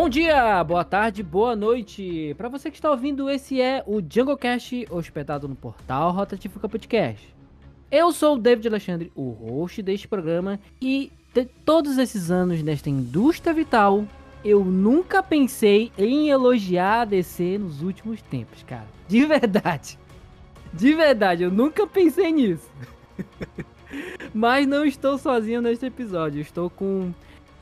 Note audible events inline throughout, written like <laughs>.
Bom dia, boa tarde, boa noite. Para você que está ouvindo, esse é o Jungle Cast, hospedado no portal Rotativo Podcast. Eu sou o David Alexandre, o host deste programa, e de todos esses anos nesta indústria vital, eu nunca pensei em elogiar a DC nos últimos tempos, cara. De verdade. De verdade, eu nunca pensei nisso. <laughs> Mas não estou sozinho neste episódio. Estou com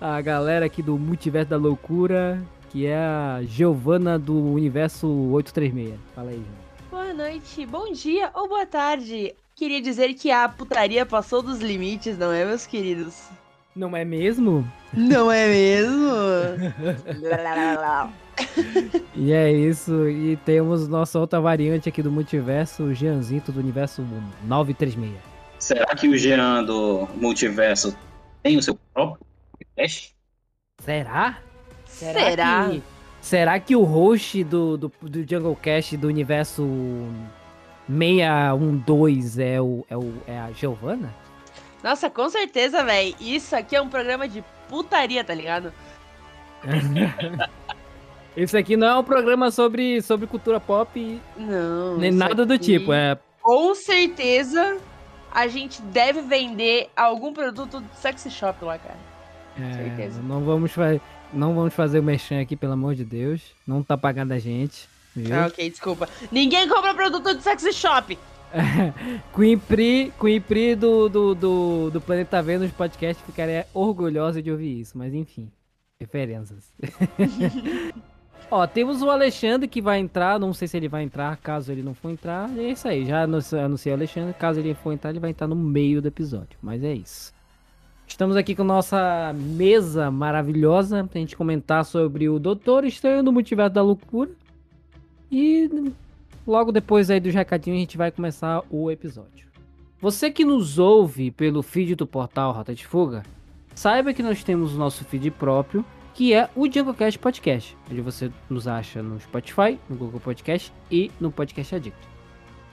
a galera aqui do Multiverso da Loucura, que é a Giovana do Universo 836. Fala aí, Giovana. Boa noite, bom dia ou boa tarde. Queria dizer que a putaria passou dos limites, não é, meus queridos? Não é mesmo? Não é mesmo? <laughs> e é isso. E temos nossa outra variante aqui do multiverso, o Jeanzito do universo 936. Será que o Jean do multiverso tem o seu próprio podcast? Será? Será? Será que, será que o host do, do, do Jungle Cast do universo 612 é, o, é, o, é a Giovana? Nossa, com certeza, velho. Isso aqui é um programa de putaria, tá ligado? <laughs> Isso aqui não é um programa sobre, sobre cultura pop. Não. Nem nada do tipo. É... Com certeza a gente deve vender algum produto do sexy shop lá, cara. É, certeza. Não vamos, não vamos fazer o merchan aqui, pelo amor de Deus. Não tá pagando a gente. Viu? Ah, ok, desculpa. Ninguém compra produto do sexy shop. <laughs> Queen Pri, Queen Pri do, do, do, do Planeta Vênus podcast ficaria orgulhosa de ouvir isso, mas enfim, referências. <laughs> Ó, temos o Alexandre que vai entrar, não sei se ele vai entrar, caso ele não for entrar, é isso aí, já anunciei o Alexandre, caso ele for entrar, ele vai entrar no meio do episódio, mas é isso. Estamos aqui com nossa mesa maravilhosa pra gente comentar sobre o Doutor Estranho no Multiverso da Loucura. E Logo depois aí dos recadinhos a gente vai começar o episódio. Você que nos ouve pelo feed do portal Rota de Fuga, saiba que nós temos o nosso feed próprio, que é o JungleCast Podcast, onde você nos acha no Spotify, no Google Podcast e no Podcast Addict.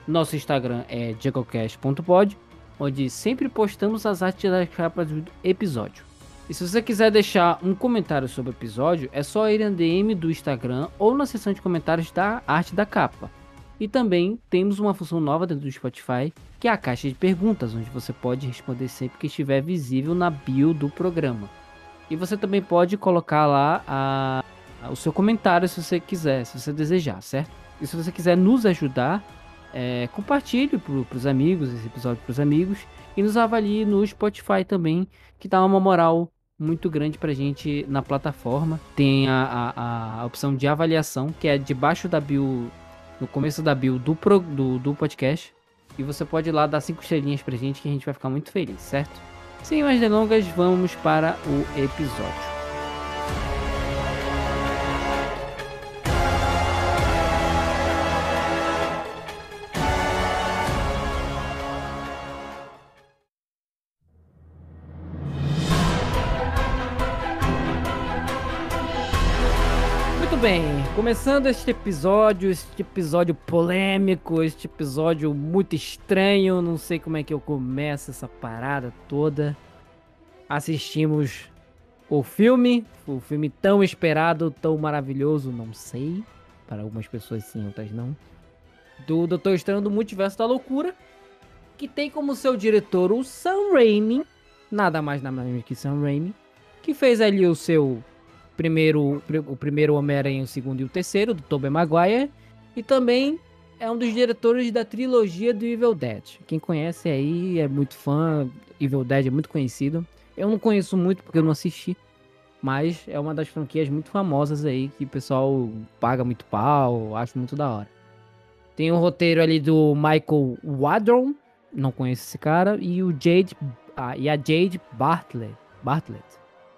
Nosso Instagram é junglecast.pod, onde sempre postamos as artes das capas do episódio. E se você quiser deixar um comentário sobre o episódio, é só ir na DM do Instagram ou na seção de comentários da arte da capa. E também temos uma função nova dentro do Spotify, que é a caixa de perguntas, onde você pode responder sempre que estiver visível na bio do programa. E você também pode colocar lá a, a, o seu comentário se você quiser, se você desejar, certo? E se você quiser nos ajudar, é, compartilhe para os amigos esse episódio para os amigos e nos avalie no Spotify também, que dá uma moral muito grande pra gente na plataforma. Tem a, a, a opção de avaliação, que é debaixo da bio no começo da bio do, pro, do, do podcast. E você pode ir lá dar cinco estrelinhas pra gente que a gente vai ficar muito feliz, certo? Sem mais delongas, vamos para o episódio. Começando este episódio, este episódio polêmico, este episódio muito estranho, não sei como é que eu começo essa parada toda. Assistimos o filme, o filme tão esperado, tão maravilhoso, não sei, para algumas pessoas sim, outras não, do Doutor Estranho do Multiverso da Loucura, que tem como seu diretor o Sam Raimi, nada mais nada menos que Sam Raimi, que fez ali o seu primeiro, o primeiro Homem-Aranha, o segundo e o terceiro, do Tobey Maguire. E também é um dos diretores da trilogia do Evil Dead. Quem conhece aí é muito fã, Evil Dead é muito conhecido. Eu não conheço muito porque eu não assisti, mas é uma das franquias muito famosas aí que o pessoal paga muito pau, acho muito da hora. Tem o um roteiro ali do Michael Wadron, não conheço esse cara, e o Jade ah, e a Jade Bartlett. Bartlett.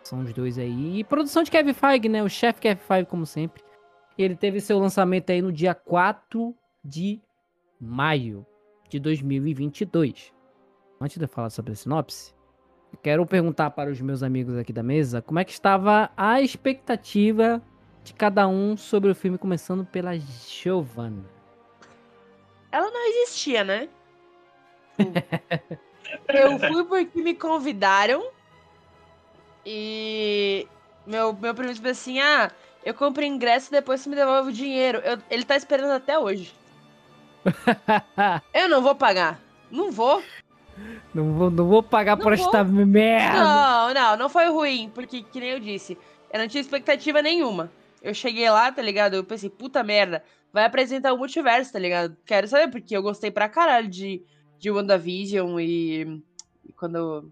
São os dois aí. E produção de Kevin Feige, né? O chefe Kevin Feige, como sempre. Ele teve seu lançamento aí no dia 4 de maio de 2022. Antes de eu falar sobre a sinopse, quero perguntar para os meus amigos aqui da mesa como é que estava a expectativa de cada um sobre o filme, começando pela Giovanna. Ela não existia, né? eu fui porque me convidaram e Meu, meu primo disse assim: ah, eu compro ingresso e depois você me devolve o dinheiro. Eu- ele tá esperando até hoje. <laughs> Eu não vou pagar. Não vou. não, vou, não vou pagar Não por vou. esta merda. Não, não, não foi ruim, porque, que nem eu disse, eu não tinha expectativa nenhuma. Eu cheguei lá, tá ligado? Eu pensei, puta merda, vai apresentar o multiverso, tá ligado? Quero saber, porque eu gostei pra caralho de, de WandaVision e, e quando.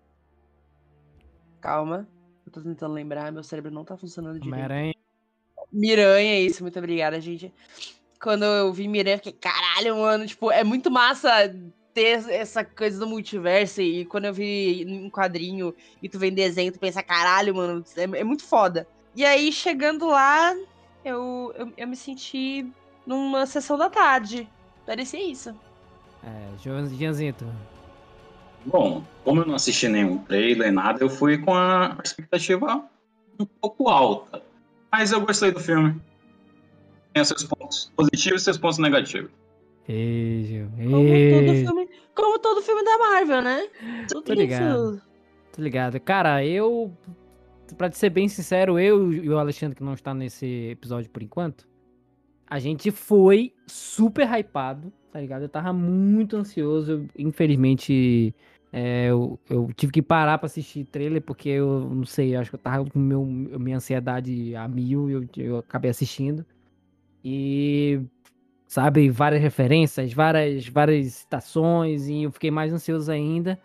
Calma, tô tentando lembrar, meu cérebro não tá funcionando direito. Homem-Aranha. Miranha, isso, muito obrigada, gente. Quando eu vi Miranha, eu fiquei, caralho, mano, tipo, é muito massa ter essa coisa do multiverso. E quando eu vi em quadrinho e tu vem desenho, tu pensa, caralho, mano, é, é muito foda. E aí, chegando lá, eu, eu, eu me senti numa sessão da tarde. Parecia isso. É, João- Gianzito. Bom, como eu não assisti nenhum trailer, nada, eu fui com a expectativa um pouco alta. Mas eu gostei do filme. Tem seus pontos positivos e seus pontos negativos. Beijo. Como todo Ei, filme, como todo filme da Marvel, né? Tudo Tô ligado. Tô ligado. Cara, eu. Pra te ser bem sincero, eu e o Alexandre, que não está nesse episódio por enquanto, a gente foi super hypado, tá ligado? Eu tava muito ansioso. eu, infelizmente, é, eu, eu tive que parar pra assistir trailer, porque eu não sei, eu acho que eu tava com meu, minha ansiedade a mil eu, eu acabei assistindo. E. Sabe, várias referências, várias, várias citações, e eu fiquei mais ansioso ainda.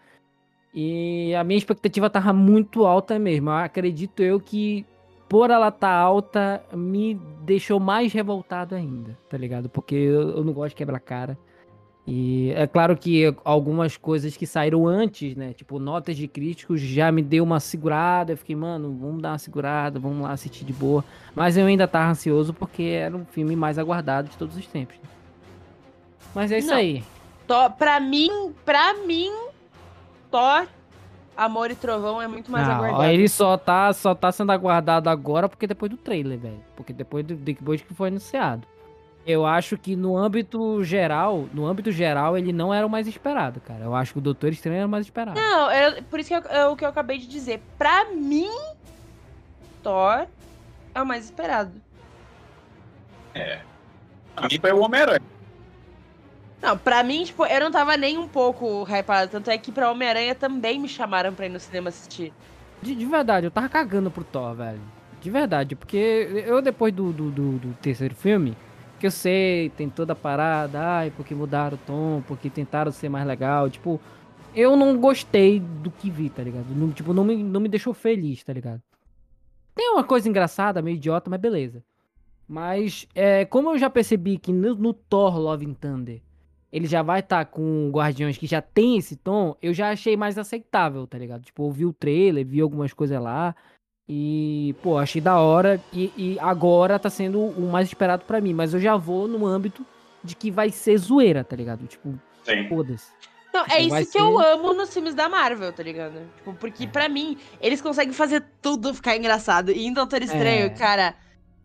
E a minha expectativa tava muito alta mesmo. Eu acredito eu que por ela tá alta me deixou mais revoltado ainda, tá ligado? Porque eu, eu não gosto de quebrar cara. E é claro que algumas coisas que saíram antes, né? Tipo, notas de críticos já me deu uma segurada. Eu fiquei, mano, vamos dar uma segurada, vamos lá assistir de boa. Mas eu ainda tava ansioso porque era um filme mais aguardado de todos os tempos. Mas é isso Não. aí. Thor, pra mim, pra mim, Thor, Amor e Trovão é muito mais Não, aguardado. ele só tá, só tá sendo aguardado agora porque depois do trailer, velho. Porque depois, do, depois que foi anunciado. Eu acho que no âmbito geral, no âmbito geral, ele não era o mais esperado, cara. Eu acho que o Doutor Estranho era o mais esperado. Não, é, por isso que eu- é o que eu acabei de dizer. Pra mim, Thor é o mais esperado. Pra mim foi o Homem-Aranha. Não, pra mim, tipo, eu não tava nem um pouco hypada. Tanto é que pra Homem-Aranha também me chamaram pra ir no cinema assistir. De, de verdade, eu tava cagando pro Thor, velho. De verdade, porque eu depois do, do, do- do terceiro filme, que eu sei, tem toda a parada, ai, porque mudaram o tom, porque tentaram ser mais legal, tipo, eu não gostei do que vi, tá ligado? Não, tipo, não me, não me deixou feliz, tá ligado? Tem uma coisa engraçada, meio idiota, mas beleza. Mas, é, como eu já percebi que no, no Thor Love and Thunder ele já vai estar com Guardiões que já tem esse tom, eu já achei mais aceitável, tá ligado? Tipo, eu vi o trailer, vi algumas coisas lá. E, pô, achei da hora. E, e agora tá sendo o mais esperado pra mim. Mas eu já vou no âmbito de que vai ser zoeira, tá ligado? Tipo, foda-se. Não, é Tipo, vai isso que eu ser- amo nos filmes da Marvel, tá ligado? Tipo, porque pra mim, eles conseguem fazer tudo ficar engraçado. E em Doutor Estranho, É. cara,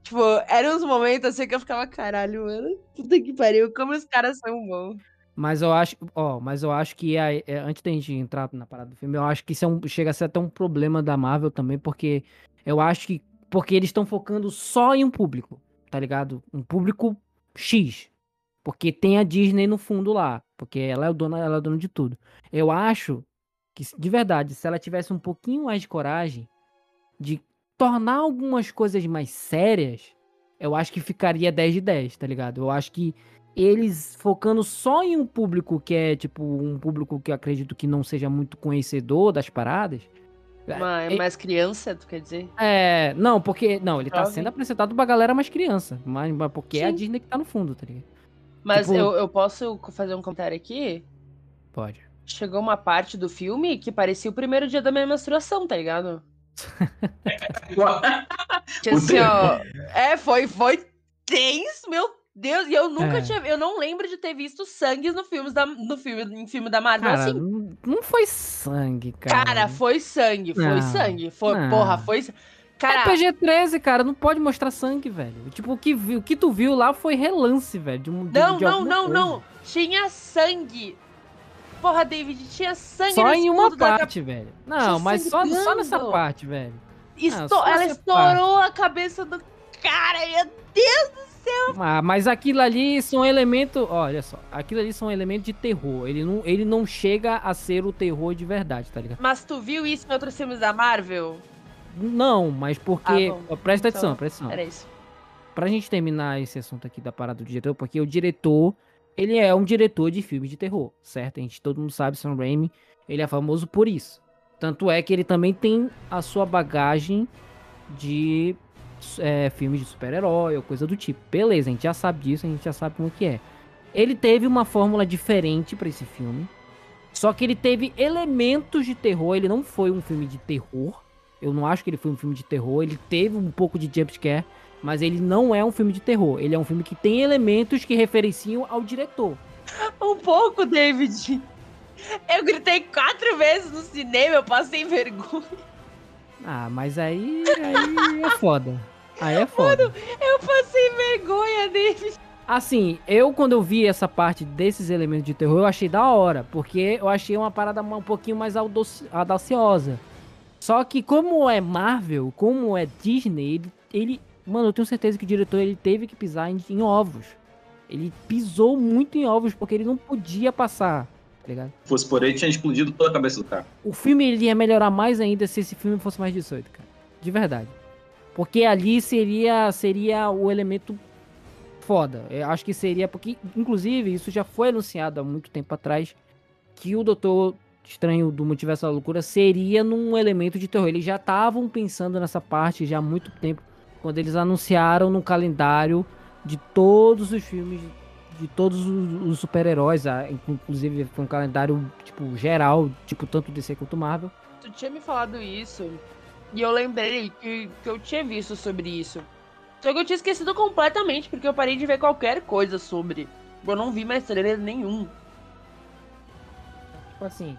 tipo, eram uns momentos assim que eu ficava, caralho, mano, puta que pariu, como os caras são bons. Mas eu acho, ó, mas eu acho que a- é, antes da gente entrar na parada do filme, eu acho que isso é um- chega a ser até um problema da Marvel também, porque eu acho que porque eles estão focando só em um público, tá ligado? Um público X. Porque tem a Disney no fundo lá, porque ela é o dona, ela é dona de tudo. Eu acho que de verdade, se ela tivesse um pouquinho mais de coragem de tornar algumas coisas mais sérias, eu acho que ficaria 10 de 10, tá ligado? Eu acho que eles focando só em um público que é, tipo, um público que eu acredito que não seja muito conhecedor das paradas. Mas, é- mais criança, tu quer dizer? É, não, porque. Não, ele tá Jovem. sendo apresentado pra galera mais criança. Mas, mas porque é a Sim. Disney que tá no fundo, tá ligado? Mas Tipo- eu, eu posso fazer um comentário aqui? Pode. Chegou uma parte do filme que parecia o primeiro dia da minha menstruação, tá ligado? <laughs> Que assim, ó. É, foi, foi tenso, meu Deus. E eu nunca É. tinha. Eu não lembro de ter visto sangue no filme da, no filme, em filme da Marvel Cara, assim. não, não foi sangue, cara. Cara, foi sangue, foi Não, sangue. Foi, não. porra, foi. Cara, É PG-13, cara, não pode mostrar sangue, velho. Tipo, o que, o que tu viu lá foi relance, velho. De um, de- não, de não, alguma não, coisa. não. Tinha sangue. Porra, David, tinha sangue Só em uma mundo da parte, velho. Não, Tinha mas só, só nessa parte, velho. Esto- só ela estourou a cabeça do cara, meu Deus! Ah, mas aquilo ali são elementos. Olha só, aquilo ali são elementos de terror. Ele não, ele não chega a ser o terror de verdade, tá ligado? Mas tu viu isso em outros filmes da Marvel? Não, mas porque. Ah, bom. presta Então, atenção, presta atenção. Era isso. Pra gente terminar esse assunto aqui da parada do diretor, porque o diretor, ele é um diretor de filmes de terror, certo? A gente, todo mundo sabe, Sam Raimi, ele é famoso por isso. Tanto é que ele também tem a sua bagagem de é, filmes de super-herói ou coisa do tipo. Beleza, a gente já sabe disso, a gente já sabe como que é. Ele teve uma fórmula diferente pra esse filme. Só que ele teve elementos de terror, ele não foi um filme de terror. Eu não acho que ele foi um filme de terror, ele teve um pouco de jumpscare, mas ele não é um filme de terror. Ele é um filme que tem elementos que referenciam ao diretor. Um pouco, David. Eu gritei quatro vezes no cinema, eu passei vergonha. Ah, mas aí, aí é foda. Aí é foda. Eu passei vergonha, David. Assim, eu quando eu vi essa parte desses elementos de terror, eu achei da hora, porque eu achei uma parada um pouquinho mais audaciosa. Só que como é Marvel, como é Disney, ele, ele- mano, eu tenho certeza que o diretor ele teve que pisar em, em ovos. Ele pisou muito em ovos porque ele não podia passar, tá ligado? Se fosse por ele, tinha explodido toda a cabeça do cara. O filme ele ia melhorar mais ainda se esse filme fosse mais 18, cara. De verdade. Porque ali seria seria o elemento foda. Eu acho que seria porque inclusive isso já foi anunciado há muito tempo atrás que o Doutor Estranho do Multiverso da Loucura seria num elemento de terror. Eles já estavam pensando nessa parte já há muito tempo quando eles anunciaram no calendário de todos os filmes de todos os, super-heróis, inclusive foi um calendário tipo geral, tipo tanto DC quanto Marvel. Tu tinha me falado isso e eu lembrei que, que eu tinha visto sobre isso. Só que eu tinha esquecido completamente porque eu parei de ver qualquer coisa sobre. Eu não vi mais trailer nenhum. Tipo assim,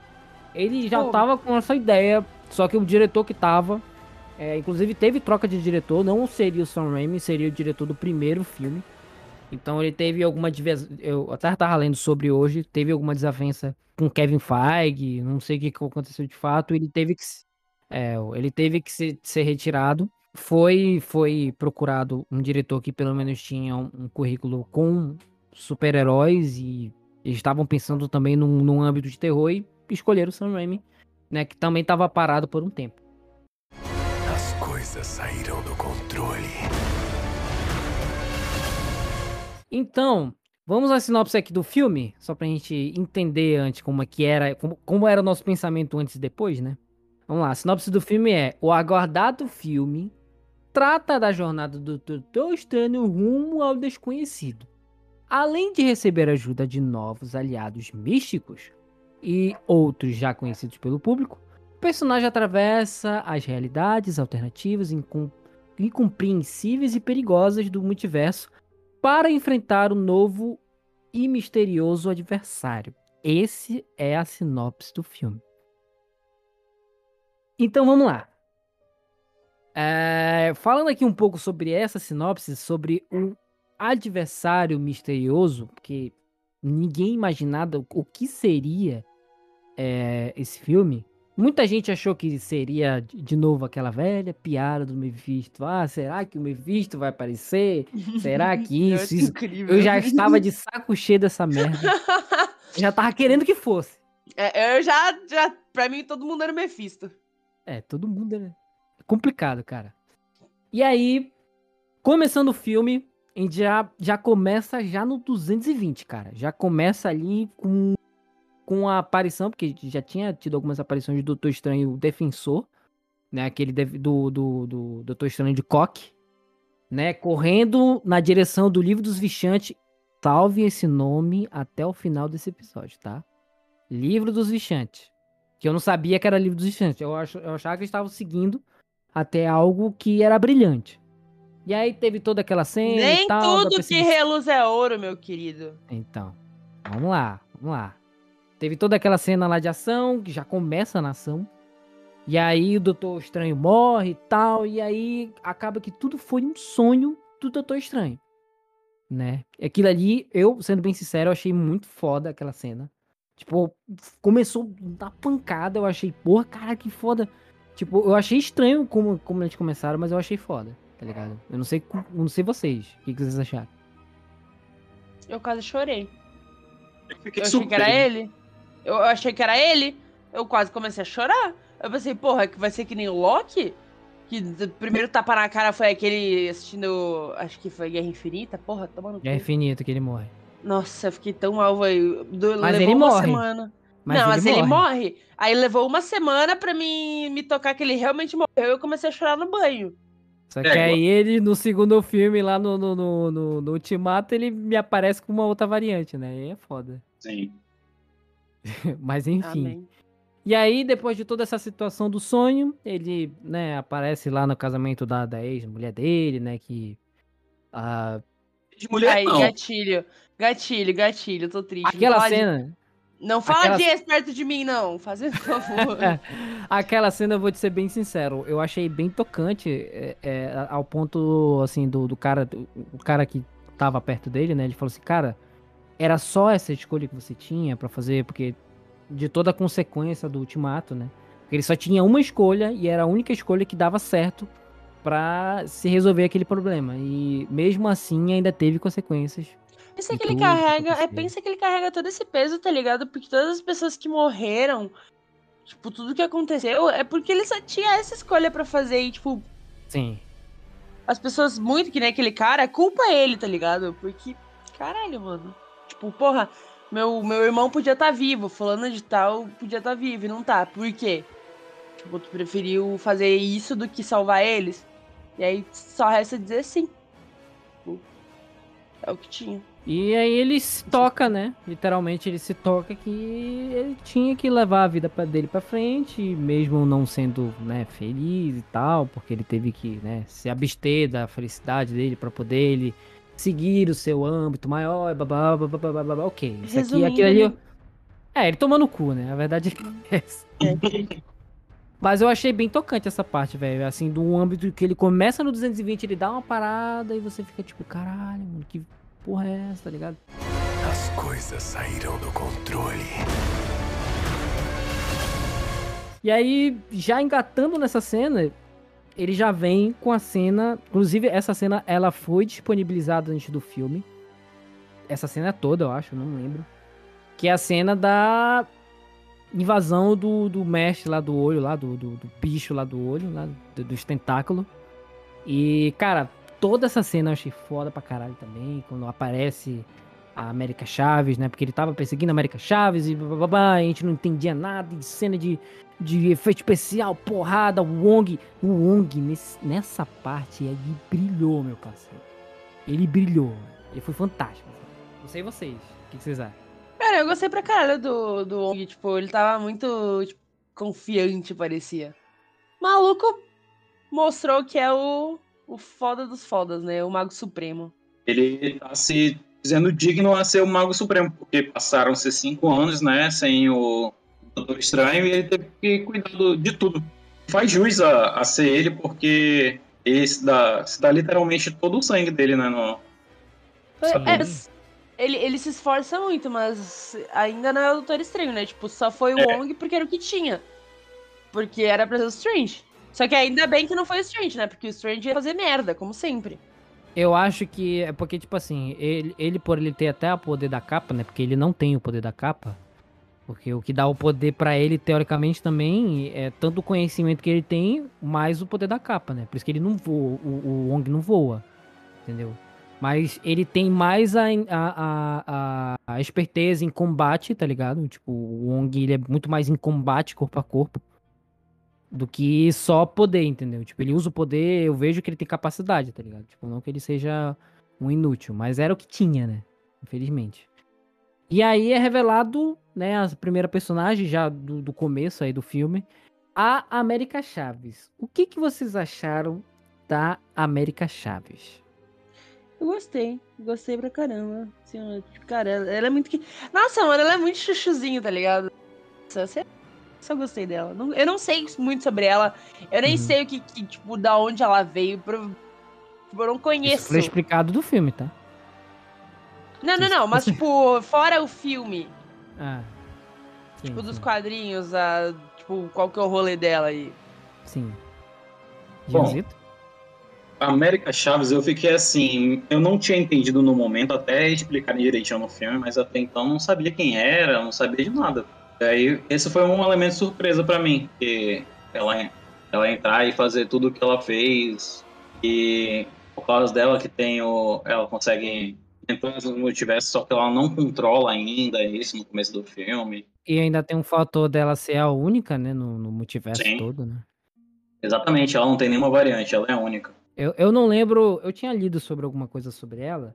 ele já Pô. tava com essa ideia, só que o diretor que tava, é, inclusive teve troca de diretor, não seria o Sam Raimi, seria o diretor do primeiro filme. Então ele teve alguma diversa, eu até tava lendo sobre hoje, teve alguma desavença com Kevin Feige, não sei o que aconteceu de fato, ele teve que é, ele teve que se- ser retirado. Foi foi procurado um diretor que pelo menos tinha um, um currículo com super-heróis e eles estavam pensando também num, num âmbito de terror e escolheram o Sam Raimi, né, que também estava parado por um tempo. As coisas saíram do controle. Então, vamos à sinopse aqui do filme, só pra gente entender antes como é que era, como, como era o nosso pensamento antes e depois, né? Vamos lá, a sinopse do filme é: o aguardado filme trata da jornada do Doutor Estranho rumo ao desconhecido. Além de receber ajuda de novos aliados místicos e outros já conhecidos pelo público, o personagem atravessa as realidades alternativas incom- incompreensíveis e perigosas do multiverso para enfrentar o novo e misterioso adversário. Esse é a sinopse do filme. Então vamos lá. É, falando aqui um pouco sobre essa sinopse, sobre o adversário misterioso, porque ninguém imaginava o que seria é, esse filme. Muita gente achou que seria de novo aquela velha piada do Mephisto. Ah, será que o Mephisto vai aparecer? Será que <laughs> isso, isso? Eu já estava de saco cheio dessa merda. Eu <laughs> já tava querendo que fosse. É, eu já, já. Pra mim, todo mundo era Mephisto. É, todo mundo é complicado, cara. E aí, começando o filme, a gente já, já começa já no 220, cara. Já começa ali com, com a aparição, porque já tinha tido algumas aparições do Doutor Estranho o Defensor, né? Aquele def- do, do, do Doutor Estranho de Coque, né? Correndo na direção do Livro dos Vichantes. Salve esse nome até o final desse episódio, tá? Livro dos Vichantes. Que eu não sabia que era Livro dos Vichantes. Eu, ach, eu achava que eles estavam seguindo até algo que era brilhante. E aí teve toda aquela cena Nem tal. tudo que reluz é ouro, meu querido. Então, vamos lá, vamos lá. Teve toda aquela cena lá de ação, que já começa na ação. E aí o Doutor Estranho morre e tal. E aí acaba que tudo foi um sonho do Doutor Estranho. Né? Aquilo ali, eu, sendo bem sincero, eu achei muito foda aquela cena. Tipo, começou da pancada, eu achei, porra, cara, que foda. Tipo, eu achei estranho como, como eles começaram, mas eu achei foda, tá ligado? Eu não sei, eu não sei vocês. O que, que vocês acharam? Eu quase chorei. Eu fiquei Eu achei que era ele. Eu eu achei que era ele. Eu quase comecei a chorar. Eu pensei, porra, que vai ser que nem o Loki? Que o primeiro tapa na cara foi aquele assistindo. Acho que foi Guerra Infinita. Porra, tomando. É infinito que ele morre. Nossa, eu fiquei tão mal, velho. Do- Mas levou ele uma morre. semana. Mas não, ele mas morre. ele morre. Aí levou uma semana pra mim me tocar que ele realmente morreu. Eu comecei a chorar no banho. Só que É, aí ele, no segundo filme, lá no, no, no, no- no Ultimato, ele me aparece com uma outra variante, né? Aí é foda. Sim. <laughs> Mas enfim. Amém. E aí, depois de toda essa situação do sonho, ele, né, aparece lá no casamento da, da ex-mulher dele, né, que... ah, De mulher, Aí, não. gatilho. Gatilho, gatilho, tô triste. Não aquela de- cena... Não fala aquela- de ex perto de mim, não. Fazendo favor. <laughs> Aquela cena, eu vou te ser bem sincero, eu achei bem tocante, é, é, ao ponto, assim, do, do cara, do- o cara que tava perto dele, né, ele falou assim, cara, era só essa escolha que você tinha pra fazer, porque de toda a consequência do ultimato, né, porque ele só tinha uma escolha e era a única escolha que dava certo pra se resolver aquele problema, e mesmo assim ainda teve consequências. Pensa que ele que carrega. É, pensa que ele carrega todo esse peso, tá ligado? Porque todas as pessoas que morreram, tipo, tudo que aconteceu, é porque ele só tinha essa escolha pra fazer. E, tipo, Sim. as pessoas muito que nem aquele cara, é culpa ele, tá ligado? Porque, caralho, mano. Tipo, porra, meu, meu irmão podia estar vivo, fulano de tal podia estar vivo e não tá. Por quê? Tipo, tu preferiu fazer isso do que salvar eles? E aí só resta dizer sim. É o que tinha. E aí ele se toca, né? Literalmente ele se toca que ele tinha que levar a vida dele pra frente, mesmo não sendo, né, feliz e tal, porque ele teve que, né, se abster da felicidade dele pra poder ele seguir o seu âmbito maior, babá, babá, babá, babá, ok. Isso aqui, aquilo ali. ele- É, ele tomando o cu, né? A verdade é essa. Mas eu achei bem tocante essa parte, velho. Assim, do âmbito que ele começa no 220, ele dá uma parada e você fica tipo, caralho, mano, que porra é essa, tá ligado? As coisas saíram do controle. E aí, já engatando nessa cena, ele já vem com a cena. Inclusive, essa cena ela foi disponibilizada antes do filme. Essa cena toda, eu acho, não lembro. Que é a cena da invasão do, do mestre lá do olho, lá, do, do, do bicho lá do olho, lá, do- dos tentáculos. E, cara, toda essa cena eu achei foda pra caralho também. Quando aparece a América Chaves, né? Porque ele tava perseguindo a América Chaves e blá, blá, blá, a gente não entendia nada de cena de, de efeito especial, porrada, o Wong. O Wong, nesse- nessa parte, ele brilhou, meu parceiro. Ele brilhou. Ele foi fantástico. Não sei vocês. O que vocês acham? Cara, eu gostei pra caralho do, do Ong, tipo, ele tava muito tipo, confiante, parecia. Maluco mostrou que é o, o foda dos fodas, né? O Mago Supremo. Ele tá se dizendo digno a ser o Mago Supremo, porque passaram-se cinco anos, né, sem o Doutor Estranho, e ele teve que cuidar de tudo. Faz jus a, a ser ele, porque ele se dá, se dá literalmente todo o sangue dele, né, no... É, ele, ele se esforça muito, mas ainda não é o Doutor Estranho, né? Tipo, só foi o É. Wong porque era o que tinha. Porque era pra ser o Strange. Só que ainda bem que não foi o Strange, né? Porque o Strange ia fazer merda, como sempre. Eu acho que é porque, tipo assim, ele, ele por ele ter até o poder da capa, né? Porque ele não tem o poder da capa. Porque o que dá o poder pra ele, teoricamente, também é tanto o conhecimento que ele tem, mais o poder da capa, né? Por isso que ele não voa, o, o Wong não voa, entendeu? Mas ele tem mais a, a, a, a- esperteza em combate, tá ligado? Tipo, o Wong ele é muito mais em combate corpo a corpo do que só poder, entendeu? Tipo, ele usa o poder, eu vejo que ele tem capacidade, tá ligado? Tipo, não que ele seja um inútil, mas era o que tinha, né? Infelizmente. E aí é revelado, né, a primeira personagem já do, do começo aí do filme, a América Chaves. O que que vocês acharam da América Chaves? Eu gostei. Gostei pra caramba. Assim, cara, ela, ela é muito que. Nossa, mano, ela é muito chuchuzinho, tá ligado? Nossa, Só, só gostei dela. Não- eu não sei muito sobre ela. Eu nem Uhum. sei o que, que, tipo, da onde ela veio. pro- tipo, eu não Isso conheço. foi explicado do filme, tá? Não, não, não. Mas, tipo, fora o filme, Ah. Sim, tipo, dos sim. quadrinhos, a, tipo, qual que é o rolê dela aí? Sim. Bom? América Chaves, eu fiquei assim, eu não tinha entendido no momento, até explicarem direitinho no filme, mas até então não sabia quem era, não sabia de nada. Aí esse foi um elemento surpresa pra mim, que ela, ela entrar e fazer tudo o que ela fez, e por causa dela que tem o. Ela consegue entrar no multiverso, só que ela não controla ainda isso no começo do filme. E ainda tem um fator dela ser a única, né, no, no multiverso Sim. todo, né? Exatamente, ela não tem nenhuma variante, ela é a única. Eu, eu não lembro, eu tinha lido sobre alguma coisa sobre ela,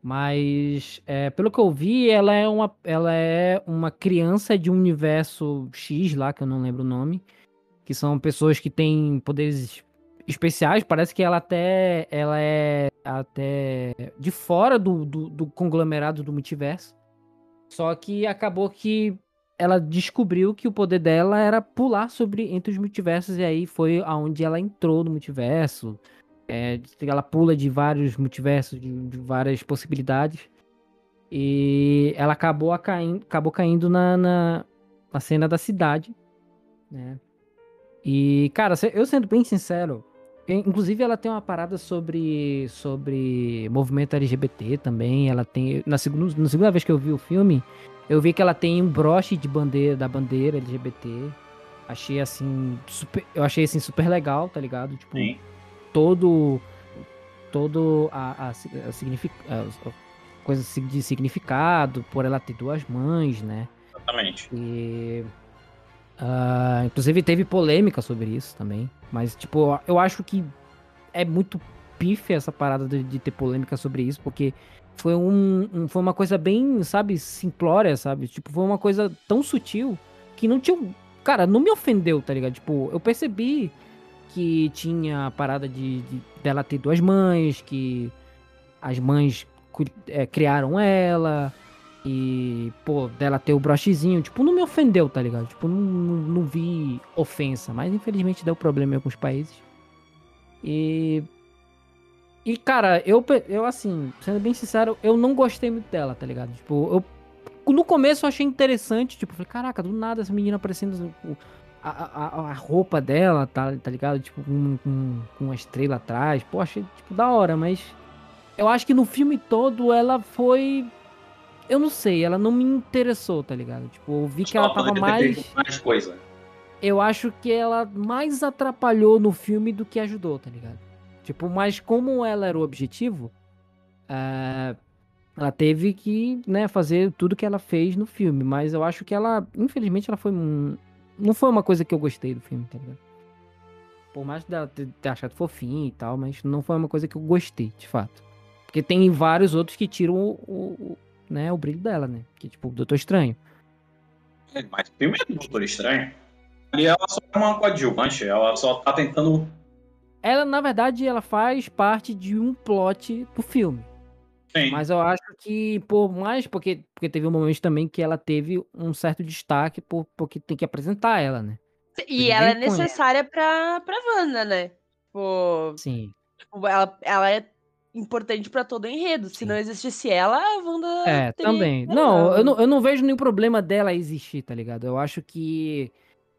mas é, pelo que eu vi, ela é, uma, ela é uma criança de um universo X lá, que eu não lembro o nome, que são pessoas que têm poderes especiais. Parece que ela até ela é até de fora do, do, do conglomerado do multiverso. Só que acabou que ela descobriu que o poder dela era pular sobre entre os multiversos e aí foi aonde ela entrou no multiverso. É, ela pula de vários multiversos, de, de várias possibilidades. E ela acabou, caindo, acabou caindo na, na, na cena da cidade. Né? E, cara, eu sendo bem sincero, inclusive ela tem uma parada sobre, sobre movimento LGBT também. Ela tem. Na segunda, na segunda vez que eu vi o filme, eu vi que ela tem um broche de bandeira da bandeira LGBT. Achei assim. Super, eu achei assim super legal, tá ligado? Tipo, Sim. Todo todo a, a, a signific- a- coisa de significado por ela ter duas mães, né? Exatamente. E ah, inclusive teve polêmica sobre isso também, mas tipo, eu acho que é muito pífia essa parada de, de ter polêmica sobre isso, porque foi um, um- foi uma coisa bem, sabe, simplória, sabe? Tipo, foi uma coisa tão sutil que não tinha, cara, não me ofendeu, tá ligado? Tipo, eu percebi que tinha a parada de, de- dela ter duas mães, que as mães é, criaram ela, e, pô, dela ter o brochezinho, tipo, não me ofendeu, tá ligado? Tipo, não, não, não vi ofensa, mas infelizmente deu problema em alguns países. E. E, cara, eu, eu, assim, sendo bem sincero, eu não gostei muito dela, tá ligado? Tipo, eu. No começo eu achei interessante, tipo, falei, caraca, do nada essa menina aparecendo. A, a, a roupa dela, tá, tá ligado? Tipo, com, com, com uma estrela atrás. Pô, achei, tipo, da hora, mas. Eu acho que no filme todo ela foi eu não sei, ela não me interessou, tá ligado? Tipo, eu vi que ela tava mais. mais coisa. Eu acho que ela mais atrapalhou no filme do que ajudou, tá ligado? Tipo, mas como ela era o objetivo, é, ela teve que, né, fazer tudo que ela fez no filme. Mas eu acho que ela, infelizmente, ela foi. um- Não foi uma coisa que eu gostei do filme, tá ligado? Por mais dela ter, achado fofinho e tal, mas não foi uma coisa que eu gostei, de fato. Porque tem vários outros que tiram o, o- o- né, o brilho dela, né? Que tipo, o Doutor Estranho. Mas o filme é do Doutor Estranho. E ela só é uma coadjuvante, ela só tá tentando. Ela, na verdade, ela faz parte de um plot do filme. Sim. Mas eu acho que, por mais, porque, porque teve um momento também que ela teve um certo destaque, por, porque tem que apresentar ela, né? E Ninguém ela é necessária pra, pra Wanda, né? Tipo, Sim. tipo, ela, ela é importante pra todo o enredo. Se Sim. não existisse ela, a Wanda. É, teria- também. Não, eu não, eu não vejo nenhum problema dela existir, tá ligado? Eu acho que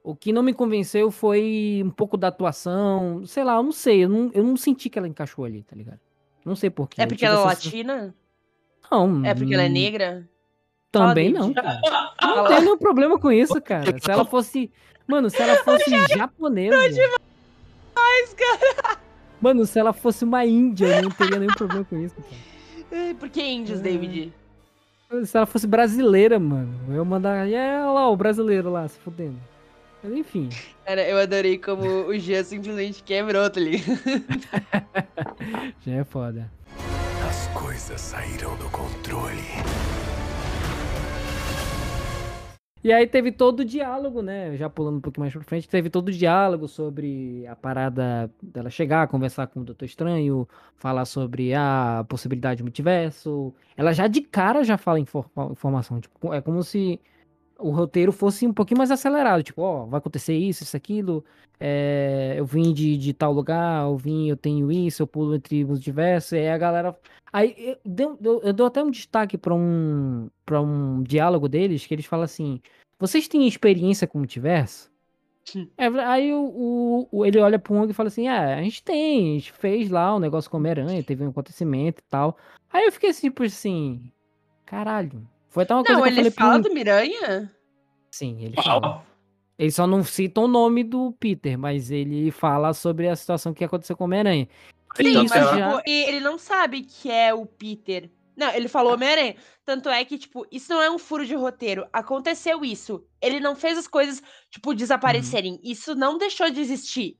o que não me convenceu foi um pouco da atuação. Sei lá, eu não sei. Eu não, eu não senti que ela encaixou ali, tá ligado? Não sei porquê. É porque tive ela é latina? Não. É porque ela é hum, negra? Também não, cara. Não tem nenhum problema com isso, cara. Se ela fosse. Mano, se ela fosse <laughs> japonesa. Mas, cara. Mano, se ela fosse uma índia, eu não teria nenhum problema com isso, cara. Por que índios, É. David? Se ela fosse brasileira, mano, eu ia mandar. É, olha lá, o brasileiro lá, se fudendo. Mas enfim. Cara, eu adorei como o Jean simplesmente quebrou, tá ligado? <laughs> Já é foda. As coisas saíram do controle. E aí teve todo o diálogo, né? Já pulando um pouquinho mais pra frente, teve todo o diálogo sobre a parada dela chegar, conversar com o Doutor Estranho, falar sobre a possibilidade de multiverso. Ela já de cara já fala infor- informação. Tipo, é como se o roteiro fosse um pouquinho mais acelerado. Tipo, ó, vai acontecer isso, isso, aquilo. é, eu vim de, de tal lugar, eu vim, eu tenho isso, eu pulo entre os diversos. E aí a galera. Aí eu, eu, eu dou até um destaque pra um, pra um diálogo deles, que eles falam assim: vocês têm experiência com multiverso? É, aí o, o- o- ele olha pro Wong e fala assim: É, a gente tem, a gente fez lá um negócio com Homem-Aranha, teve um acontecimento e tal. Aí eu fiquei assim, tipo assim, caralho. Foi até uma coisa Não, que eu ele pro fala Wong. do Miranha? Sim, ele fala. Fala. Ele só não cita o nome do Peter, mas ele fala sobre a situação que aconteceu com o Homem-Aranha. Que Sim, que mas já. tipo, e ele não sabe que é o Peter. Não, ele falou Homem-Aranha. Tanto é que, tipo, isso não é um furo de roteiro. Aconteceu isso. Ele não fez as coisas, tipo, desaparecerem. Isso não deixou de existir.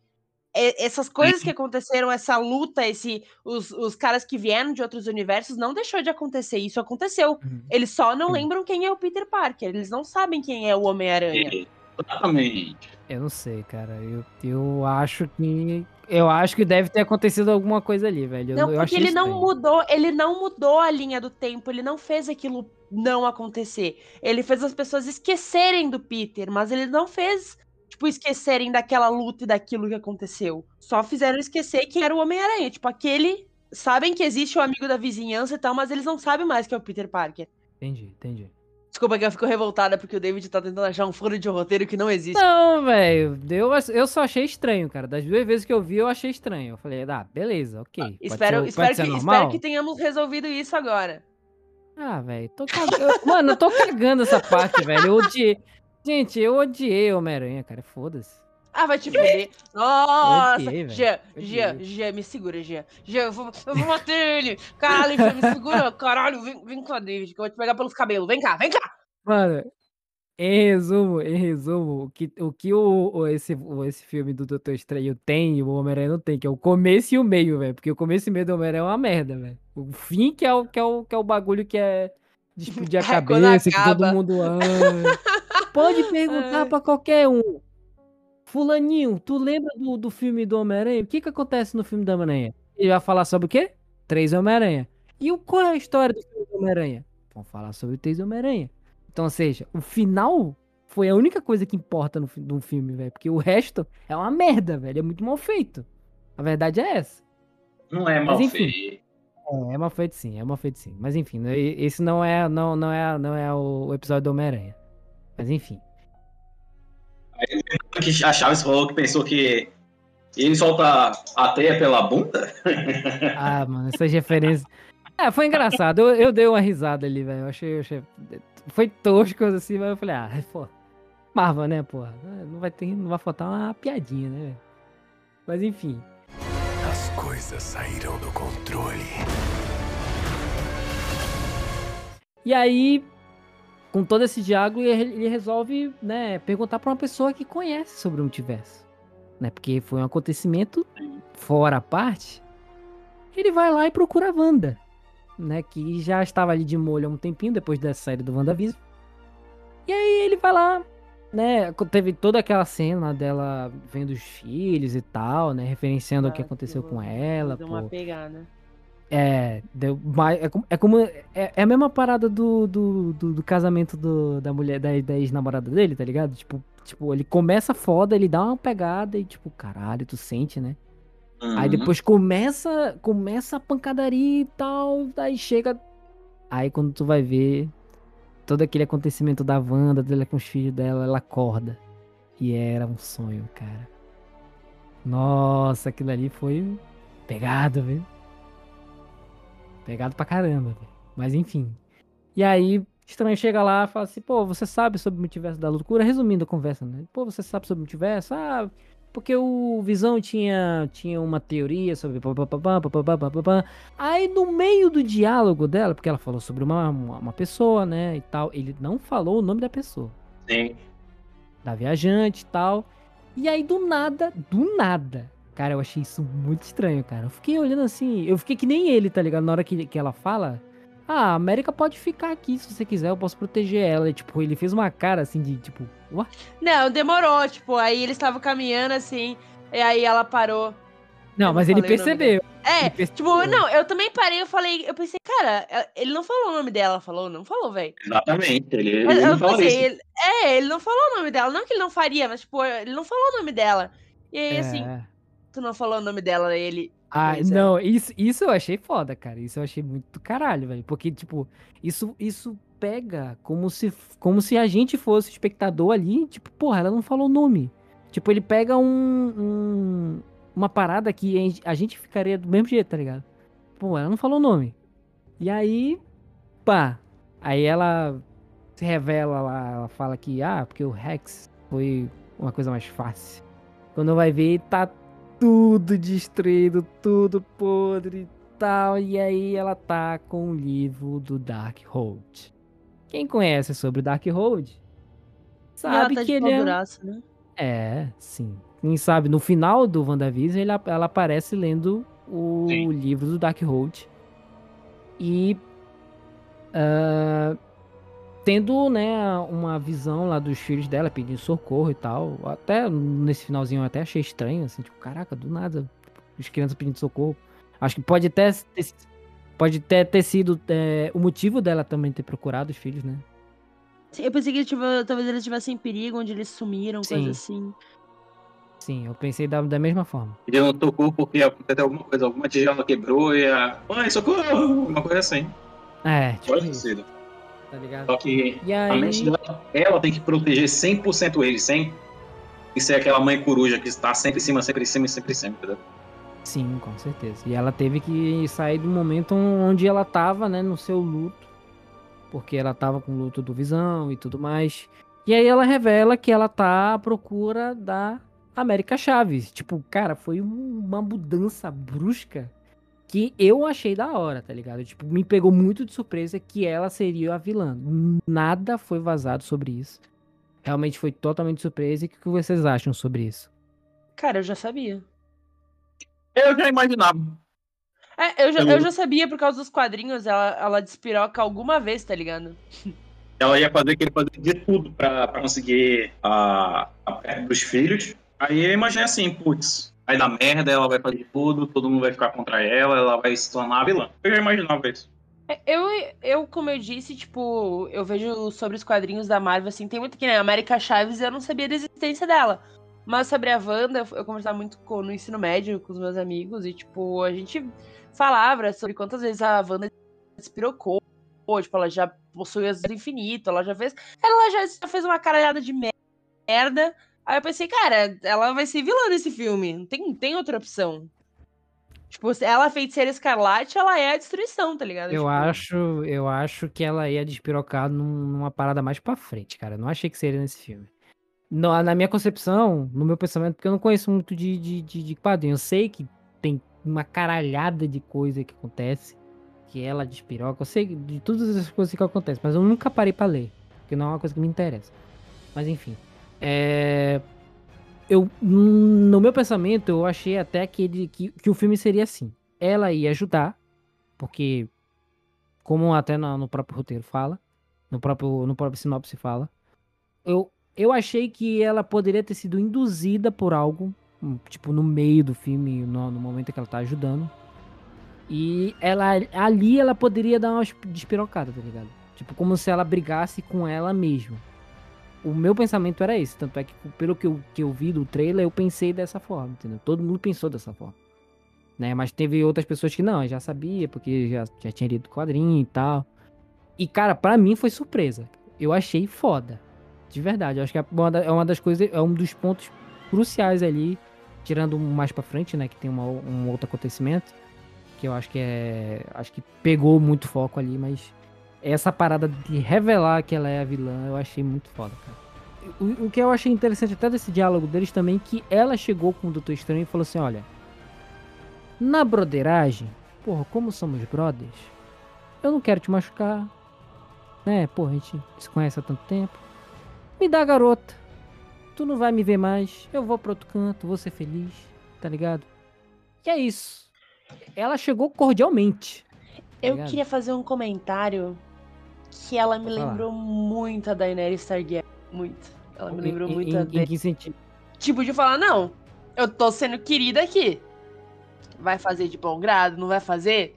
Essas coisas que aconteceram, essa luta, esse, os, os caras que vieram de outros universos, não deixou de acontecer. Isso aconteceu. Uhum. Eles só não lembram quem é o Peter Parker. Eles não sabem quem é o Homem-Aranha. Exatamente. Eu não sei, cara. Eu, eu acho que. Eu acho que deve ter acontecido alguma coisa ali, velho. Eu, Não, eu porque achei ele não estranho. mudou, ele não mudou a linha do tempo, ele não fez aquilo não acontecer. Ele fez as pessoas esquecerem do Peter, mas ele não fez, tipo, esquecerem daquela luta e daquilo que aconteceu. Só fizeram esquecer quem era o Homem-Aranha. Tipo, aquele. Sabem que existe o amigo da vizinhança e tal, mas eles não sabem mais que é o Peter Parker. Entendi, entendi. Desculpa que eu fico revoltada porque o David tá tentando achar um furo de roteiro que não existe. Não, velho. Eu, eu só achei estranho, cara. Das duas vezes que eu vi, eu achei estranho. Eu falei, ah, beleza, ok. Pode espero, ser, espero, que, espero que tenhamos resolvido isso agora. Ah, velho, tô cagando. Mano, eu tô cagando essa parte, velho. Eu odiei. Gente, eu odiei Homem-Aranha, cara. Foda-se. Ah, vai te fuder. Nossa! Odiei. Jean, Jean, me segura, Jean. Jean, eu vou, eu vou bater ele. Caralho, Jean, me segura. <laughs> Caralho, vem, vem cá, David, que eu vou te pegar pelos cabelos. Vem cá, vem cá. Mano, em resumo, em resumo, o que o, que o, o- esse, o- esse filme do Doutor Estranho tem e o Homem-Aranha não tem, que é o começo e o meio, velho. Porque o começo e o meio do Homem-Aranha é uma merda, velho. O fim que é o, que, é o, que é o bagulho que é de explodir a <laughs> É, cabeça, que todo mundo <laughs> ama. Pode <laughs> perguntar Ai. pra qualquer um. Fulaninho, tu lembra do, do filme do Homem-Aranha? O que que acontece no filme do Homem-Aranha? Ele vai falar sobre o quê? Três Homem-Aranha. E o, qual é a história do filme do Homem-Aranha? Vão falar sobre o Três Homem-Aranha. Então, ou seja, o final foi a única coisa que importa no, no filme, velho. Porque o resto é uma merda, velho. É muito mal feito. A verdade é essa. Não é mal enfim. feito. É, é mal feito sim, é mal feito sim. Mas enfim, esse não é, não, não é, não é o episódio do Homem-Aranha. Mas enfim. Que a Chaves falou que pensou que ele solta a teia pela bunda? <laughs> Ah, mano, essas referências. É, foi engraçado. Eu, eu dei uma risada ali, velho. Eu achei, eu achei. Foi tosco assim, mas eu falei, ah, pô. Marvel, né, porra? Não vai ter, não vai faltar uma piadinha, né, velho? Mas enfim. As coisas saíram do controle. E aí, com todo esse diálogo, ele ele resolve, né, perguntar pra uma pessoa que conhece sobre o multiverso. Né? Porque foi um acontecimento fora a parte. Ele vai lá e procura a Wanda, né? Que já estava ali de molho há um tempinho depois da saída do WandaVision. E aí ele vai lá, né? Teve toda aquela cena dela vendo os filhos e tal, né? Referenciando o que Ah, aconteceu que com ela. Deu uma pegada. É, deu é, é como. É, é a mesma parada do, do, do, do casamento do, da mulher, da, da ex-namorada dele, tá ligado? Tipo, tipo, ele começa foda, ele dá uma pegada e, tipo, caralho, tu sente, né? Aí Uhum. depois começa, começa a pancadaria e tal, aí chega. Aí quando tu vai ver todo aquele acontecimento da Wanda, dela com os filhos dela, ela acorda. E era um sonho, cara. Nossa, aquilo ali foi pegado, viu? Pegado pra caramba. Mas enfim. E aí, também chega lá e fala assim, pô, você sabe sobre o multiverso da loucura? Resumindo a conversa, né? Pô, você sabe sobre o multiverso? Ah, porque o Visão tinha, tinha uma teoria sobre. Aí no meio do diálogo dela, porque ela falou sobre uma, uma, uma pessoa, né? E tal, ele não falou o nome da pessoa. Sim. Da viajante e tal. E aí do nada, do nada, Cara, eu achei isso muito estranho, cara. Eu fiquei olhando assim, eu fiquei que nem ele, tá ligado? Na hora que, que ela fala, ah, a América pode ficar aqui se você quiser, eu posso proteger ela. E, tipo, ele fez uma cara assim de, tipo, ué? Não, demorou, tipo, aí eles estavam caminhando assim, e aí ela parou. Não, Eu mas não ele percebeu. É, ele percebeu. tipo, não, eu também parei, eu falei, eu pensei, cara, ele não falou o nome dela, falou, não falou, velho. Exatamente. Ele, Mas ele não fala pensei, isso. ele- é, ele não falou o nome dela, não que ele não faria, mas tipo, ele não falou o nome dela. E aí, assim, É. tu não falou o nome dela, ele. Ah, Pois é. não, isso, isso eu achei foda, cara. Isso eu achei muito caralho, velho. Porque, tipo, isso, isso pega como se, como se a gente fosse espectador ali, tipo, porra, ela não falou o nome. Tipo, ele pega um, um- uma parada que a gente ficaria do mesmo jeito, tá ligado? Pô, ela não falou o nome. E aí, pá. Aí ela se revela lá, ela fala que, ah, porque o Rex foi uma coisa mais fácil. Quando vai ver, tá tudo destruído, tudo podre e tal. E aí ela tá com o livro do Darkhold. Quem conhece sobre o Darkhold sabe ela tá que de ele é... duraço, né? É, sim. Quem sabe, no final do WandaVision, ele, ela aparece lendo o Sim. livro do Darkhold. E ah, tendo, né, uma visão lá dos filhos dela pedindo socorro e tal. Até nesse finalzinho eu até achei estranho, assim, tipo, caraca, do nada, as crianças pedindo socorro. Acho que pode até ter, pode até ter sido é, o motivo dela também ter procurado os filhos, né? Sim, Eu pensei que tipo, talvez eles estivessem em perigo, onde eles sumiram, Sim. coisa assim. Sim, eu pensei da, da mesma forma. Ele não tocou porque aconteceu alguma coisa, alguma tigela quebrou e a. Mãe, socorro! Uma coisa assim. É, tipo Pode ter sido. Tá ligado? Só que E a mente dela, ela tem que proteger 100% ele, sem e ser aquela mãe coruja que está sempre em cima, sempre em cima, sempre em cima, entendeu? sim, com certeza. E ela teve que sair do momento onde ela tava, né, no seu luto. Porque ela tava com o luto do Visão e tudo mais. E aí ela revela que ela tá à procura da América Chaves. Tipo, cara, foi um- uma mudança brusca que eu achei da hora, tá ligado? Tipo, me pegou muito de surpresa que ela seria a vilã. Nada foi vazado sobre isso. Realmente foi totalmente surpresa. E o que vocês acham sobre isso? Cara, eu já sabia. Eu já imaginava. É, eu já, Eu- eu já sabia por causa dos quadrinhos, ela, ela despiroca alguma vez, tá ligado? Ela ia fazer aquele fazer de tudo pra, pra conseguir a, a perna dos filhos. Aí eu imaginei assim, putz, vai dar merda, ela vai fazer tudo, todo mundo vai ficar contra ela, ela vai se tornar a vilã. Eu já imaginava isso. É, Eu, eu, como eu disse, tipo, eu vejo sobre os quadrinhos da Marvel, assim, tem muito que, né, América Chaves, eu não sabia da existência dela. Mas sobre a Wanda, eu, conversava muito com- no ensino médio com os meus amigos, e, tipo, a gente falava sobre quantas vezes a Wanda despirocou, tipo, ela já possui as infinito, ela já fez. Ela já fez uma caralhada de merda. Aí eu pensei, cara, ela vai ser vilã nesse filme. Não tem, não tem outra opção. Tipo, ela é feiticeira escarlate, ela é a destruição, tá ligado? Eu Tipo, acho, eu acho que ela ia despirocar num- numa parada mais pra frente, cara. Eu não achei que seria nesse filme. No- na minha concepção, no meu pensamento, porque eu não conheço muito de, de, de, de quadrinho. Eu sei que tem uma caralhada de coisa que acontece, que ela despiroca. Eu sei de todas essas coisas que acontecem, mas eu nunca parei pra ler, porque não é uma coisa que me interessa. Mas enfim. É... Eu, no meu pensamento, eu achei até que, ele, que, que o filme seria assim. Ela ia ajudar, porque como até no, no próprio roteiro fala, no próprio, no próprio sinopse fala, eu, eu achei que ela poderia ter sido induzida por algo, hum, tipo, no meio do filme, no, no momento que ela tá ajudando. E ela ali ela poderia dar uma despirocada, tá ligado? Tipo, como se ela brigasse com ela mesma. O meu pensamento era esse, tanto é que pelo que eu, que eu vi do trailer, eu pensei dessa forma, entendeu? Todo mundo pensou dessa forma. Né? Mas teve outras pessoas que não, já sabia, porque já, já tinha lido o quadrinho e tal. E, cara, pra mim foi surpresa. Eu achei foda. De verdade. Eu acho que é uma, da- é uma das coisas, é um dos pontos cruciais ali, tirando mais pra frente, né? Que tem uma, um outro acontecimento. Que eu acho que é. Acho que pegou muito foco ali, mas essa parada de revelar que ela é a vilã, eu achei muito foda, cara. O, o que eu achei interessante até desse diálogo deles também, que ela chegou com o Doutor Estranho e falou assim, olha, na broderagem, porra, como somos brothers, eu não quero te machucar, né, porra, a gente se conhece há tanto tempo, me dá a garota, tu não vai me ver mais, eu vou pro outro canto, vou ser feliz, tá ligado? E é isso. Ela chegou cordialmente. Eu ligado? queria fazer um comentário que ela me lembrou muito a Daenerys Targaryen. Muito. Ela me Em- lembrou em, muito em, a em que sentido? Tipo, de falar, não, eu tô sendo querida aqui. Vai fazer de bom grado? Não vai fazer?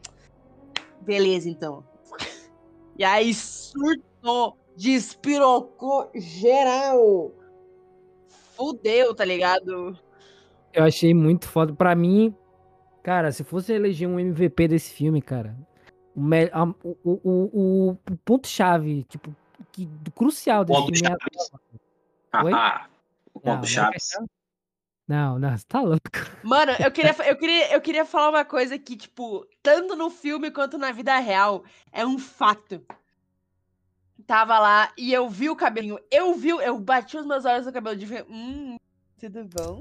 Beleza, então. <laughs> E aí surtou, despirocou geral. Fudeu, tá ligado? Eu achei muito foda. Pra mim, cara, se fosse eleger um MVP desse filme, cara, o, o, o, o- ponto-chave, tipo, que, crucial desse Ponto filme é a- Chaves. Oi? Ah, o ponto Chaves. Não, não, você tá louco. Mano, eu queria, <laughs> eu, queria, eu queria falar uma coisa que, tipo, tanto no filme quanto na vida real, é um fato. Tava lá e eu vi o cabelinho. Eu vi, eu bati os meus olhos no cabelo de ver. Hum, tudo bom?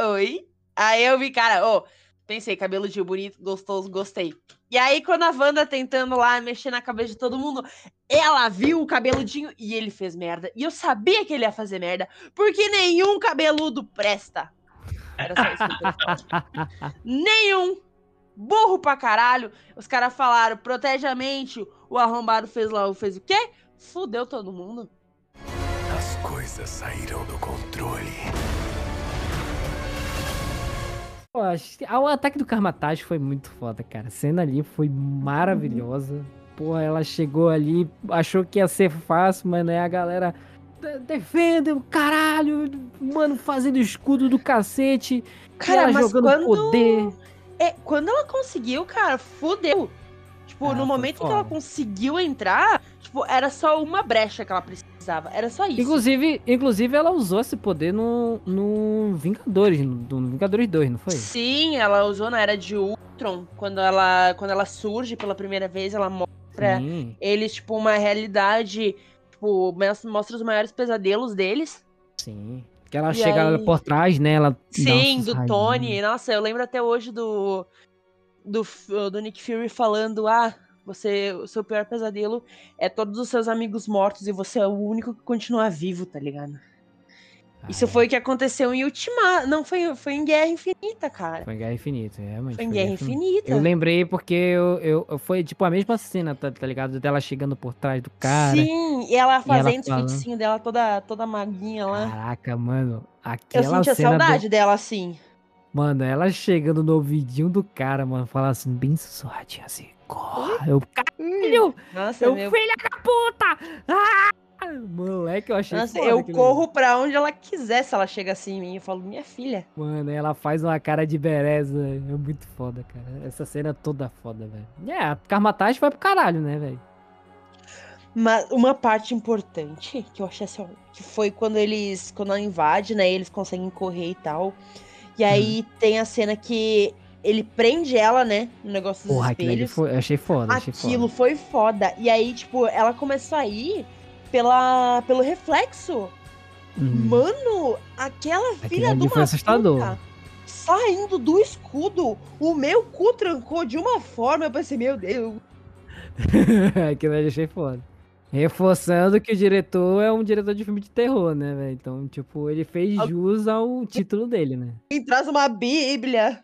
Oi? Aí eu vi, cara, ô, pensei, cabelo de bonito, gostoso, gostei. E aí, quando a Wanda tentando lá mexer na cabeça de todo mundo, ela viu o cabeludinho e ele fez merda. E eu sabia que ele ia fazer merda, porque nenhum cabeludo presta. Era só isso que eu. <laughs> Nenhum. Burro pra caralho. Os caras falaram, protege a mente. O arrombado fez lá, fez o quê? Fudeu todo mundo. As coisas saíram do controle. Pô, acho que- o ataque do Karmatage foi muito foda, cara. A cena ali foi maravilhosa. Porra, ela chegou ali, achou que ia ser fácil, mas né, a galera "De- defende o caralho, mano, fazendo escudo do cacete. Cara, mas jogando quando... poder. É, quando ela conseguiu, cara, fudeu. Tipo, Ah, no momento que ela conseguiu entrar, tipo, era só uma brecha que ela precisava. Era só isso. Inclusive, inclusive, ela usou esse poder no, no Vingadores, no, no Vingadores 2, não foi? Sim, ela usou na era de Ultron, quando ela, quando ela surge pela primeira vez, ela mostra Sim, eles, tipo, uma realidade, tipo, mostra os maiores pesadelos deles. sim. Que ela E chega aí- por trás, né? Ela Sim, do raios. Tony. Nossa, eu lembro até hoje do, do, do Nick Fury falando: Ah, você, o seu pior pesadelo é todos os seus amigos mortos e você é o único que continua vivo, tá ligado? Isso Ah, foi o que aconteceu em Ultimato. Não, foi, foi em Guerra Infinita, cara. Foi em Guerra Infinita, realmente. Foi em Guerra Infinita. Eu lembrei porque eu, eu, eu- foi tipo a mesma cena, tá, tá ligado? Dela chegando por trás do cara. Sim, e ela fazendo os falando. feiticinhos dela toda, toda maguinha lá. Caraca, mano. Eu Aquela sentia cena. do- saudade dela assim. Mano, ela chegando no ouvidinho do cara, mano, falar assim, bem sussurradinho assim. Eu, caralho! Nossa, Eu, meu. filha da puta! Ah! Moleque, eu achei Nossa, eu corro pra onde ela quiser se ela chega assim em mim. Eu falo, minha filha. Mano, ela faz uma cara de bereza. É muito foda, cara. Essa cena é toda foda, velho. É, a Karmatage vai pro caralho, né, velho? Mas uma parte importante que eu achei assim, que foi quando eles. Quando ela invade, né? Eles conseguem correr e tal. E aí tem a cena que ele prende ela, né? No negócio dos Porra, espelhos. foi, eu achei foda, achei Aquilo foda. foi foda. E aí, tipo, ela começou a ir pela, pelo reflexo. Uhum. Mano, aquela filha uma foi assustador. puta saindo do escudo, o meu cu trancou de uma forma, eu pensei, meu Deus. <laughs> Aquilo eu achei foda. Reforçando que o diretor é um diretor de filme de terror, né, velho? Então, tipo, ele fez jus ao título dele, né? Quem traz uma bíblia.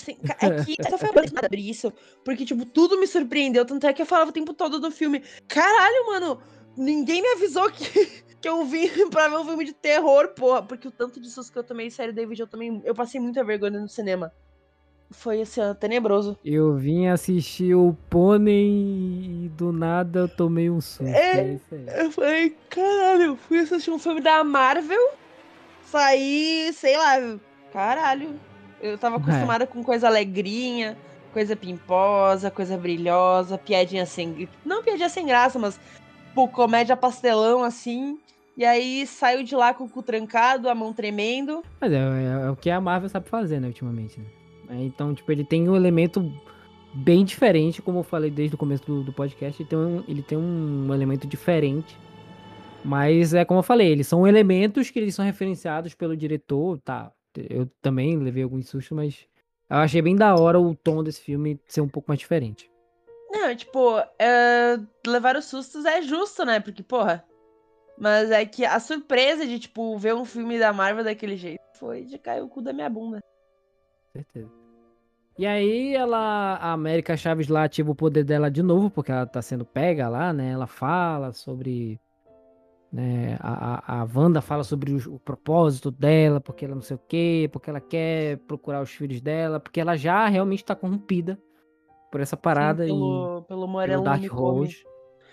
Assim, é que essa foi a coisa sobre isso. Porque, tipo, tudo me surpreendeu. Tanto é que eu falava o tempo todo do filme. Caralho, mano, ninguém me avisou que, <laughs> que eu vim <laughs> pra ver um filme de terror, porra. Porque o tanto de susto que eu tomei, sério, David, eu também. Eu passei muita vergonha no cinema. Foi assim, ó, tenebroso. Eu vim assistir o Pônei e do nada eu tomei um susto. É. É, isso aí. Eu falei, caralho, eu fui assistir um filme da Marvel, saí, sei lá, caralho. Eu tava É. acostumada com coisa alegrinha, coisa pimposa, coisa brilhosa, piadinha sem. Não piadinha sem graça, mas pô, comédia pastelão assim. E aí saiu de lá com o cu trancado, a mão tremendo. Mas é, é- é o que a Marvel sabe fazer, né, ultimamente, né? É, Então, tipo, ele tem um elemento bem diferente, como eu falei desde o começo do, do podcast, ele tem, um, ele tem um elemento diferente. Mas é como eu falei, eles são elementos que eles são referenciados pelo diretor, tá? Eu também levei alguns sustos, mas eu achei bem da hora o tom desse filme ser um pouco mais diferente. Não, tipo, é, levar os sustos é justo, né? Porque, porra. Mas é que a surpresa de, tipo, ver um filme da Marvel daquele jeito foi de cair o cu da minha bunda. certeza. E aí ela, a América Chaves lá ativa o poder dela de novo, porque ela tá sendo pega lá, né? Ela fala sobre. Né, a, a, a Wanda fala sobre o, o propósito dela, porque ela não sei o quê, porque ela quer procurar os filhos dela, porque ela já realmente tá corrompida por essa parada Sim, e pelo, pelo pelo Morello Dark come. Rose.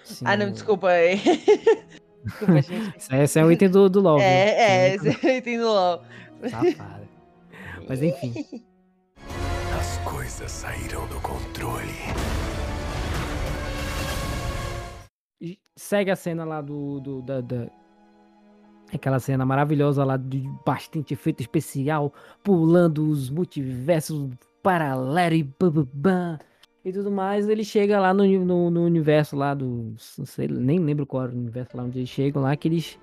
Sim, Ah, não, o- desculpa. é. <laughs> desculpa, <laughs> gente. Esse é- esse é o item do, do LOL. É, é, Esse entendo LOL. é Safada. Mas enfim. <laughs> As coisas saíram do controle. Segue a cena lá do. do da, da- Aquela cena maravilhosa lá de bastante efeito especial, pulando os multiversos paralelos e bababá, e tudo mais. Ele chega lá no, no, no universo lá do. Não sei, nem lembro qual era o universo lá onde eles chegam lá, que eles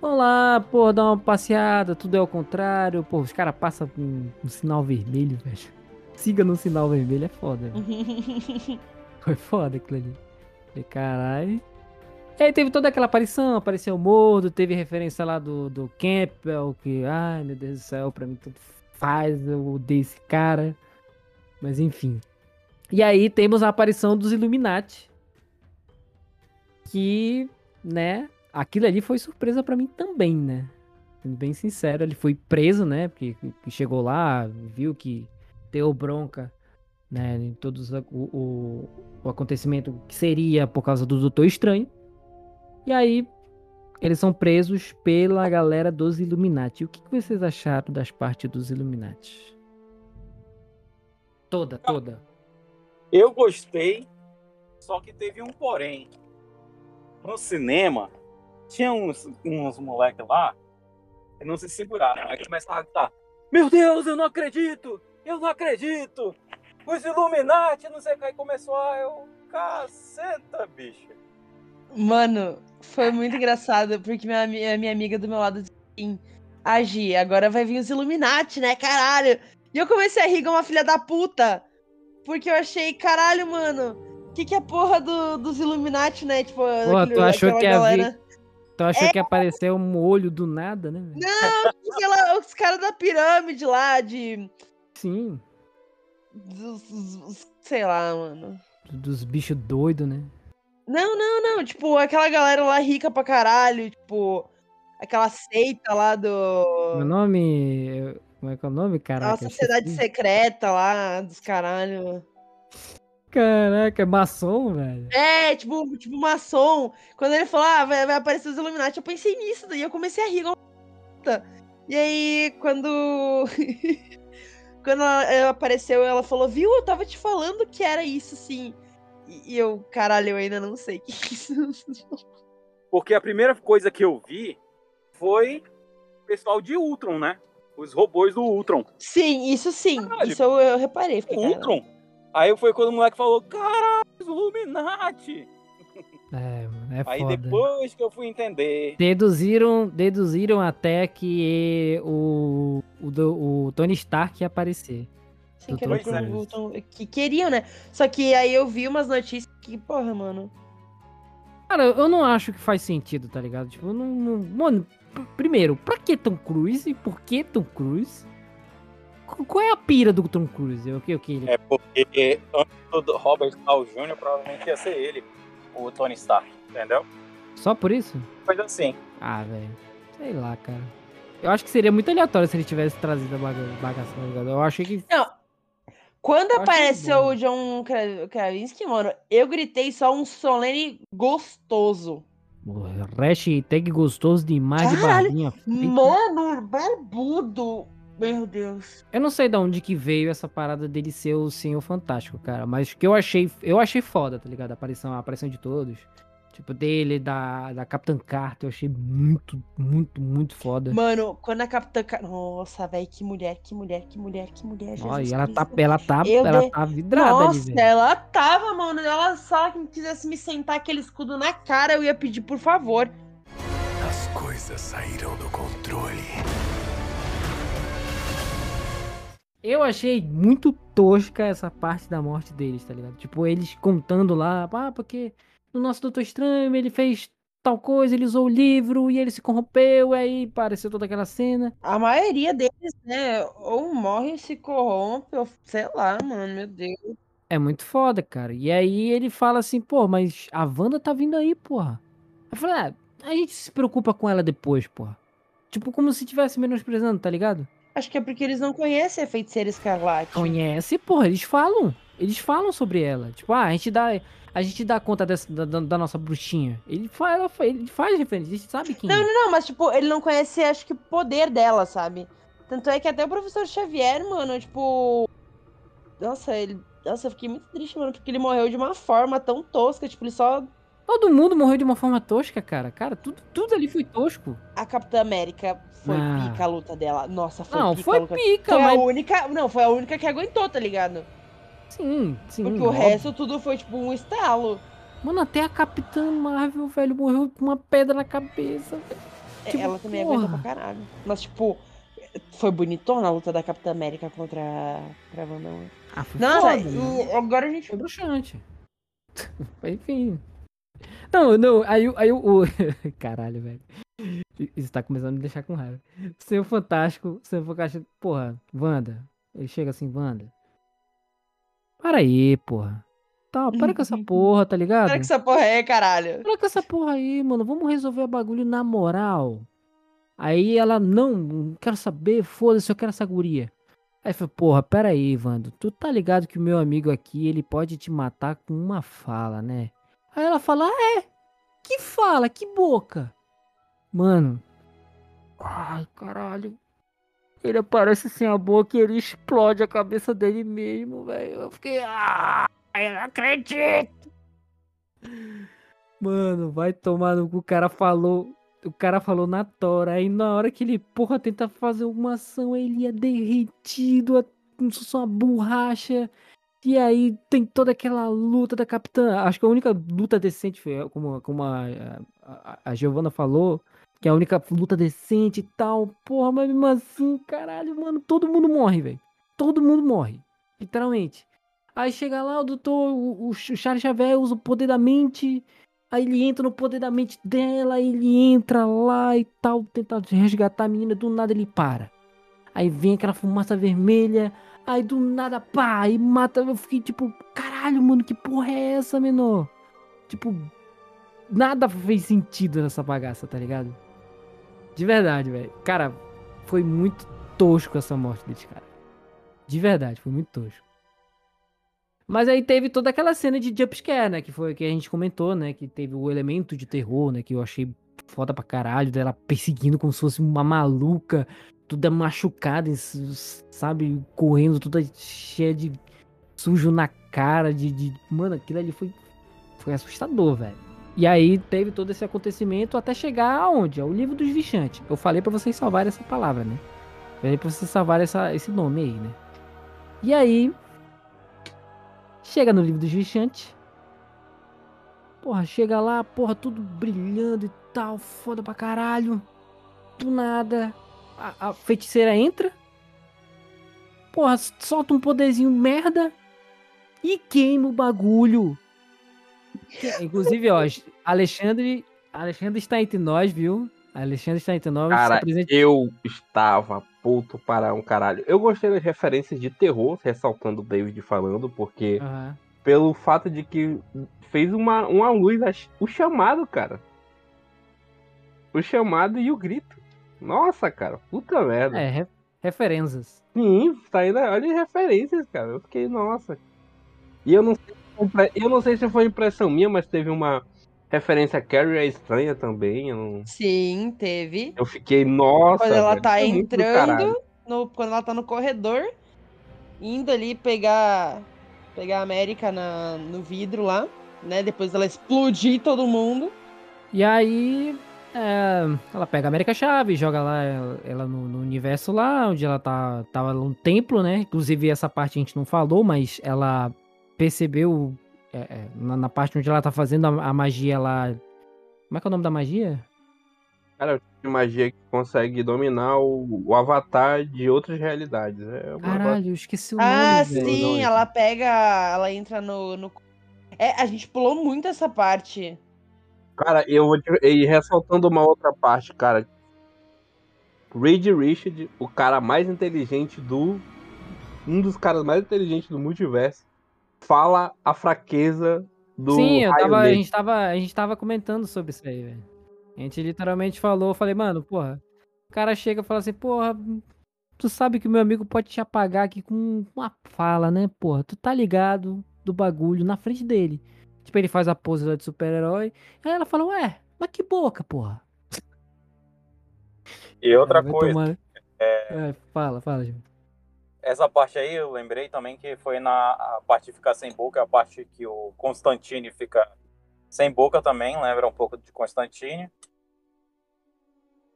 vão lá, pô, dar uma passeada, tudo é ao contrário. Pô, os caras passam um, um sinal vermelho, velho. Siga no sinal vermelho, é foda, velho. <laughs> Foi foda aquilo ali. Falei, caralho. E aí teve toda aquela aparição, apareceu o Mordo, teve referência lá do, do Campbell, que, ai meu Deus do céu, pra mim tudo faz, eu odeio esse cara. Mas enfim. E aí temos a aparição dos Illuminati. Que, né, aquilo ali foi surpresa pra mim também, né? Sendo bem sincero, ele foi preso, né? Porque que chegou lá, viu que deu bronca, né? Em todos o, o, o acontecimento que seria por causa do Doutor Estranho. E aí, eles são presos pela galera dos Illuminati. O que, que vocês acharam das partes dos Illuminati? Toda, toda. Eu gostei, só que teve um porém. No cinema, tinha uns, uns moleques lá que não se seguraram. Aí começaram a gritar: Meu Deus, eu não acredito! Eu não acredito! Os Illuminati, não sei o que. Aí começou a. Eu, caceta, bicho. Mano, foi muito engraçado, porque minha, minha amiga do meu lado disse assim: Agi, agora vai vir os Illuminati, né, caralho? E eu comecei a rir como uma filha da puta. Porque eu achei, caralho, mano, o que, que é porra do, dos Illuminati, né? Tipo, Pô, tu achou que ia galera- Tu achou que apareceu um olho do nada, né? Não, os caras da pirâmide lá, de. Sim. dos- sei lá, mano. Dos bichos doidos, né? Não, não, não. Tipo, aquela galera lá rica pra caralho. Tipo, aquela seita lá do. Meu nome. Como é que é o nome, A caraca? eu sociedade secreta lá dos caralho. Caraca, é maçom, velho. É, tipo, tipo maçom. Quando ele falou, ah, vai, vai aparecer os Illuminati, eu pensei nisso, daí eu comecei a rir puta. E aí, quando. <laughs> quando ela, ela apareceu, ela falou, viu, eu tava te falando que era isso, sim. E, e eu, caralho, eu ainda não sei o que é isso. <laughs> Porque a primeira coisa que eu vi foi o pessoal de Ultron, né? Os robôs do Ultron. Sim, isso sim. Caralho. Isso eu, eu reparei. Fiquei. Ultron. Aí foi quando o moleque falou, caralho, os Illuminati. É, mano, é Aí foda. depois que eu fui entender. Deduziram, deduziram até que o, o, do- o Tony Stark ia aparecer. Sim, que, Doutor era o Cruise. Ultron- que queriam, né? Só que aí eu vi umas notícias que, porra, mano. Cara, eu não acho que faz sentido, tá ligado? Tipo, eu não. não- Mano, pr- primeiro, pra que Tom Cruise e por que Tom Cruise? Qu- Qual é a pira do Tom Cruise? O que, o que ele... É porque antes do Robert Downey Jr. provavelmente ia ser ele, o Tony Stark, entendeu? Só por isso? Coisa assim. Ah, velho. Sei lá, cara. Eu acho que seria muito aleatório se ele tivesse trazido a baga bagaça, tá ligado? Eu achei que. Quando achei apareceu bom. o John Kra- Krasinski, mano, eu gritei só um solene gostoso. Hashtag gostoso demais de Caralho, barbinha. feita. Mano, barbudo. Meu Deus. Eu não sei de onde que veio essa parada dele ser o Senhor Fantástico, cara. Mas que eu achei. Eu achei foda, tá ligado? A aparição, a aparição de todos. Tipo, dele, da, da Capitã Carter, eu achei muito, muito, muito foda. Mano, quando a Capitã. Car- Nossa, velho, que mulher, que mulher, que mulher, que mulher. Jesus e ela tá, ela tá, Eu ela de- tá vidrada ali, Nossa, velho. ela tava, mano. Ela só que quisesse me sentar aquele escudo na cara, eu ia pedir por favor. As coisas saíram do controle. Eu achei muito tosca essa parte da morte deles, tá ligado? Tipo, eles contando lá, ah, porque no nosso Doutor Estranho ele fez tal coisa, ele usou o livro e ele se corrompeu, e aí apareceu toda aquela cena. A maioria deles, né, ou morre se corrompe, ou sei lá, mano, meu Deus. É muito foda, cara. E aí ele fala assim, pô, mas a Wanda tá vindo aí, porra. Eu falei, ah, a gente se preocupa com ela depois, porra. Tipo, como se tivesse menosprezando, tá ligado? Acho que é porque eles não conhecem a feiticeira escarlate. Conhece, porra, eles falam. Eles falam sobre ela. Tipo, ah, a gente dá, a gente dá conta dessa, da, da- nossa bruxinha. Ele faz, ela fa- ele faz referência, a gente sabe quem Não, é. não, não, mas tipo, ele não conhece, acho que o poder dela, sabe? Tanto é que até o professor Xavier, mano, tipo. Nossa, ele. Nossa, eu fiquei muito triste, mano, porque ele morreu de uma forma tão tosca, tipo, ele só. Todo mundo morreu de uma forma tosca, cara. Cara, tudo, tudo ali foi tosco. A Capitã América foi Ah. pica a luta dela. Nossa, foi Não, pica a foi pica, Foi mas. a única. Não, foi a única que aguentou, tá ligado? Sim, sim. Porque o óbvio. resto tudo foi tipo um estalo. Mano, até a Capitã Marvel, velho, morreu com uma pedra na cabeça. É, Tipo, ela também porra. aguentou pra caralho. Mas, tipo, foi bonitona a luta da Capitã América contra a Wanda. Ah, foi Nossa, foda, né? agora a gente. Foi bruxante. <laughs> Enfim. Não, não, aí, o- aí o. o- <laughs> Caralho, velho. Isso tá começando a me deixar com raiva. Seu Fantástico, seu Fantástico. Porra, Wanda. Ele chega assim, Wanda. Para aí, porra. Tá, para com essa porra, tá ligado? Olha que essa porra é, caralho. Para com essa porra aí, mano. Vamos resolver o bagulho na moral. Aí ela, não, não quero saber, foda-se, eu quero essa guria. Aí foi, porra, pera aí, Vando. Tu tá ligado que o meu amigo aqui, ele pode te matar com uma fala, né? Aí ela fala, ah, é? Que fala? Que boca? Mano. Ai, caralho. Ele aparece sem a boca e ele explode a cabeça dele mesmo, velho. Eu fiquei, ah, eu não acredito. Mano, vai tomar no cu. O cara falou. O cara falou na tora. Aí na hora que ele, porra, tenta fazer alguma ação, ele é derretido, é como se fosse uma borracha. E aí tem toda aquela luta da capitã. Acho que a única luta decente foi, como, como a, a, a Giovanna falou, que é a única luta decente e tal. Porra, mas mesmo assim, caralho, mano, todo mundo morre, velho. Todo mundo morre. Literalmente. Aí chega lá, o doutor, o, o Charles Xavier usa o poder da mente. Aí ele entra no poder da mente dela, ele entra lá e tal, tenta resgatar a menina, do nada ele para. Aí vem aquela fumaça vermelha, aí do nada, pá, e mata. Eu fiquei tipo, caralho, mano, que porra é essa, menor? Tipo, nada fez sentido nessa bagaça, tá ligado? De verdade, velho. Cara, foi muito tosco essa morte desse cara. De verdade, foi muito tosco. Mas aí teve toda aquela cena de jumpscare, né? Que foi que a gente comentou, né? Que teve o elemento de terror, né? Que eu achei foda pra caralho, dela perseguindo como se fosse uma maluca, toda machucada, sabe? Correndo, toda cheia de sujo na cara, de. de... Mano, aquilo ali foi, foi assustador, velho. E aí teve todo esse acontecimento até chegar aonde? Ao livro dos Vichantes. Eu falei pra vocês salvarem essa palavra, né? Falei pra vocês salvarem essa, esse nome aí, né? E aí, Chega no livro dos Vichantes. Porra, chega lá, porra, tudo brilhando e tal, foda pra caralho. Do nada, a, a feiticeira entra. Porra, solta um poderzinho merda. E queima o bagulho. Inclusive, ó, Alexandre, Alexandre está entre nós, viu? Alexandre está entre nós. Cara, eu estava puto para um caralho. Eu gostei das referências de terror, ressaltando o David falando, porque Aham. pelo fato de que fez uma, uma luz, o chamado, cara. O chamado e o grito. Nossa, cara, puta merda. É, re- referências. Sim, tá indo, olha as referências, cara. Eu fiquei, nossa. E eu não sei, eu não sei se foi impressão minha, mas teve uma referência a Carrie a Estranha também. Eu, não- Sim, teve. eu fiquei, nossa. Quando ela velho, tá caralho. entrando, no, quando ela tá no corredor, indo ali pegar pegar a América na, no vidro lá, né? Depois ela explodir todo mundo. E aí, é, ela pega a América Chave, joga lá ela, ela no, no universo lá, onde ela tá, tava num templo, né? Inclusive, essa parte a gente não falou, mas ela percebeu é, é, na, na parte onde ela tá fazendo a, a magia lá. Como é que é o nome da magia? de magia que consegue dominar o, o avatar de outras realidades. É uma Caralho, eu esqueci o nome. Ah, sim, ela pega. Ela entra no, no. É, a gente pulou muito essa parte. Cara, eu vou te... e ressaltando uma outra parte, cara. Reed Richard, o cara mais inteligente do. Um dos caras mais inteligentes do multiverso, fala a fraqueza do. Sim, tava, a, gente tava, a gente tava comentando sobre isso aí, velho. A gente literalmente falou, eu falei, mano, porra. O cara chega e fala assim, porra, tu sabe que o meu amigo pode te apagar aqui com uma fala, né, porra? Tu tá ligado do bagulho na frente dele. Tipo, ele faz a pose lá de super-herói. Aí ela fala, ué, mas que boca, porra. E outra coisa, tomar- É, fala, fala, Gil. Essa parte aí eu lembrei também que foi na a parte de ficar sem boca, a parte que o Constantine fica Sem boca também, lembra um pouco de Constantine.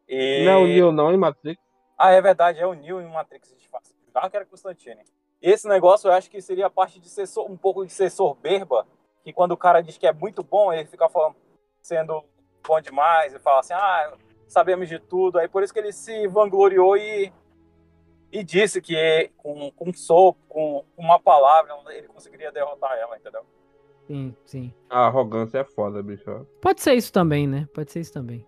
E... Não é o Neo não em Matrix. Ah, é verdade, é o Neo em Matrix disfarça. Já que era Constantine. Esse negócio eu acho que seria a parte de ser um pouco de ser soberba, que quando o cara diz que é muito bom, ele fica falando, sendo bom demais e fala assim, ah, sabemos de tudo. Aí por isso que ele se vangloriou e, e disse que com, com um sopro, com uma palavra, ele conseguiria derrotar ela, entendeu? Sim, sim. A arrogância é foda, bicho. Pode ser isso também, né? Pode ser isso também.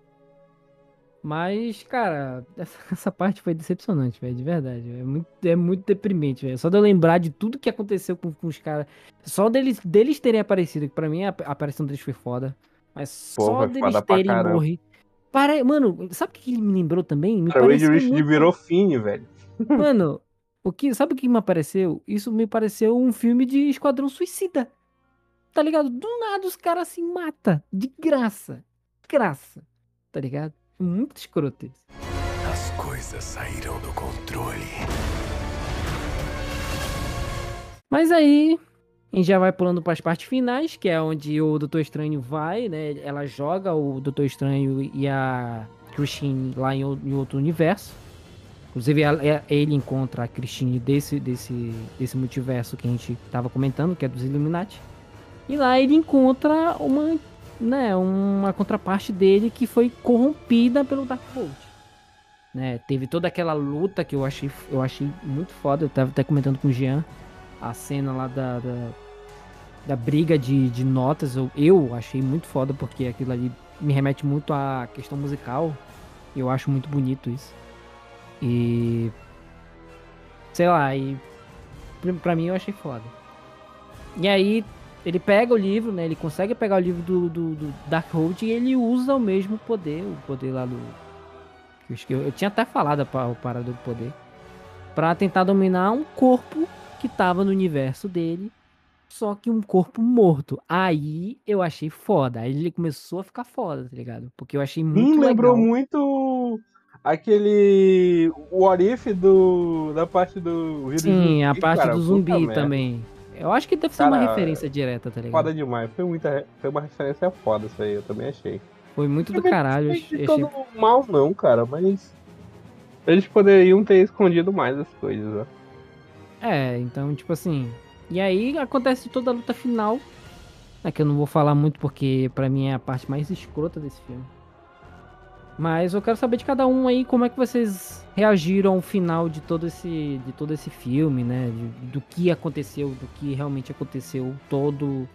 Mas, cara, <laughs> essa, essa parte foi decepcionante, velho, de verdade. É muito, é muito deprimente, velho. Só de eu lembrar de tudo que aconteceu com, com os caras. Só deles, deles terem aparecido, que pra mim a, a aparição deles foi foda. Mas Pô, só deles terem morrido. Pare... Mano, sabe o que ele me lembrou também? Me Cara, o Richards muito- virou Fini, velho. Mano, o que, sabe o que me apareceu? Isso me pareceu um filme de Esquadrão Suicida. Tá ligado? Do nada os caras se matam. De graça. De graça. Tá ligado? Muito escroto isso. As coisas saíram do controle. Mas aí, a gente já vai pulando para as partes finais, que é onde o Doutor Estranho vai, né? Ela joga o Doutor Estranho e a Christine lá em outro universo. Inclusive, é- ele encontra a Christine desse, desse, desse multiverso que a gente tava comentando, que é dos Illuminati. E lá ele encontra uma, né, uma contraparte dele que foi corrompida pelo Darkhold. Né, teve toda aquela luta que eu achei, eu achei muito foda. Eu tava até comentando com o Jean a cena lá da, da, da briga de, de notas. Eu, eu achei muito foda porque aquilo ali me remete muito à questão musical. Eu acho muito bonito isso. E. Sei lá, e. pra- mim eu achei foda. E aí, ele pega o livro, né? Ele consegue pegar o livro do, do, do Darkhold e ele usa o mesmo poder, o poder lá do. Eu, eu, tinha até falado a parada do poder. Pra tentar dominar um corpo que tava no universo dele. Só que um corpo morto. Aí eu achei foda. Aí ele começou a ficar foda, tá ligado? Porque eu achei muito Hum, lembrou legal. muito aquele. O Orif do. da parte do. Rio Sim, a Zumbi, parte cara, do zumbi também. Eu acho que deve ser uma Cara, referência direta, tá ligado? Foda demais. Foi, muita, foi uma referência foda isso aí, eu também achei. Foi muito do Também não caralho. eu de achei- mal, não, cara, mas. Eles poderiam ter escondido mais as coisas, ó. É, então, tipo assim. E aí acontece toda a luta final. Né, que eu não vou falar muito porque pra mim é a parte mais escrota desse filme. Mas eu quero saber de cada um aí como é que vocês reagiram ao final de todo esse, de todo esse filme, né? de- do que aconteceu, do que realmente aconteceu, todo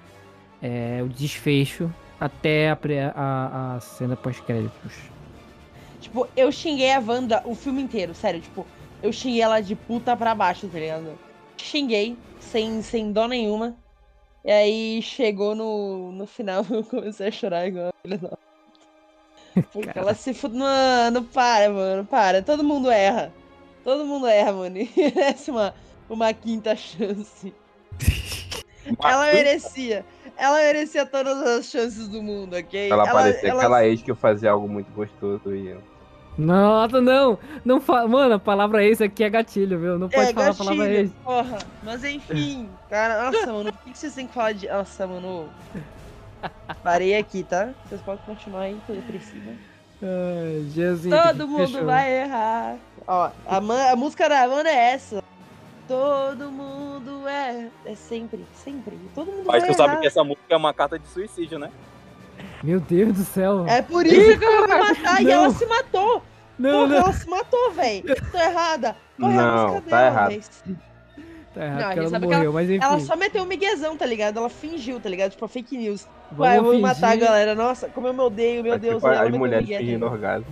é, o desfecho até a, a, a cena pós-créditos. Tipo, eu xinguei a Wanda o filme inteiro, sério. Tipo, eu xinguei ela de puta pra baixo, tá ligado? Xinguei, sem, sem dó nenhuma. E aí chegou no, no final, <laughs> eu comecei a chorar igual uma filha da. <laughs> Ela se fude. Mano, para, mano, para. Todo mundo erra. Todo mundo erra, mano. E merece uma, uma quinta chance. Ela merecia. Ela merecia todas as chances do mundo, ok? Ela, parecia ela- aquela ex que eu fazia algo muito gostoso e. Nossa, não! Não fala. Mano, a palavra ex aqui é gatilho, viu? Não pode É, falar a palavra gatilho, ex. porra. Mas enfim, cara, nossa, mano, por que que vocês têm que falar de. Nossa, mano. Parei aqui, tá? Vocês podem continuar aí, quando precisa. Ai, Jesus. Todo mundo fechou? vai errar. Ó, a, man- a música da Amanda é essa. Todo mundo é. É sempre, sempre. Todo mundo Mas vai tu sabe errar. que essa música é uma carta de suicídio, né? Meu Deus do céu. É por isso que eu vou me matar. E Não. ela se matou. não, Porra, não. ela se matou, véi. Tô errada. Corre a Não, música tá dela, errado. véi. Tá errado, Não, ela não morreu, mas enfim. Ela só meteu um miguezão, tá ligado? Ela fingiu, tá ligado? Tipo, fake news. Vai, eu Vamos vou matar a fingir- galera. Nossa, como eu me odeio, meu Mas, Deus. tipo, ela as um mulheres migué, fingindo orgasmo.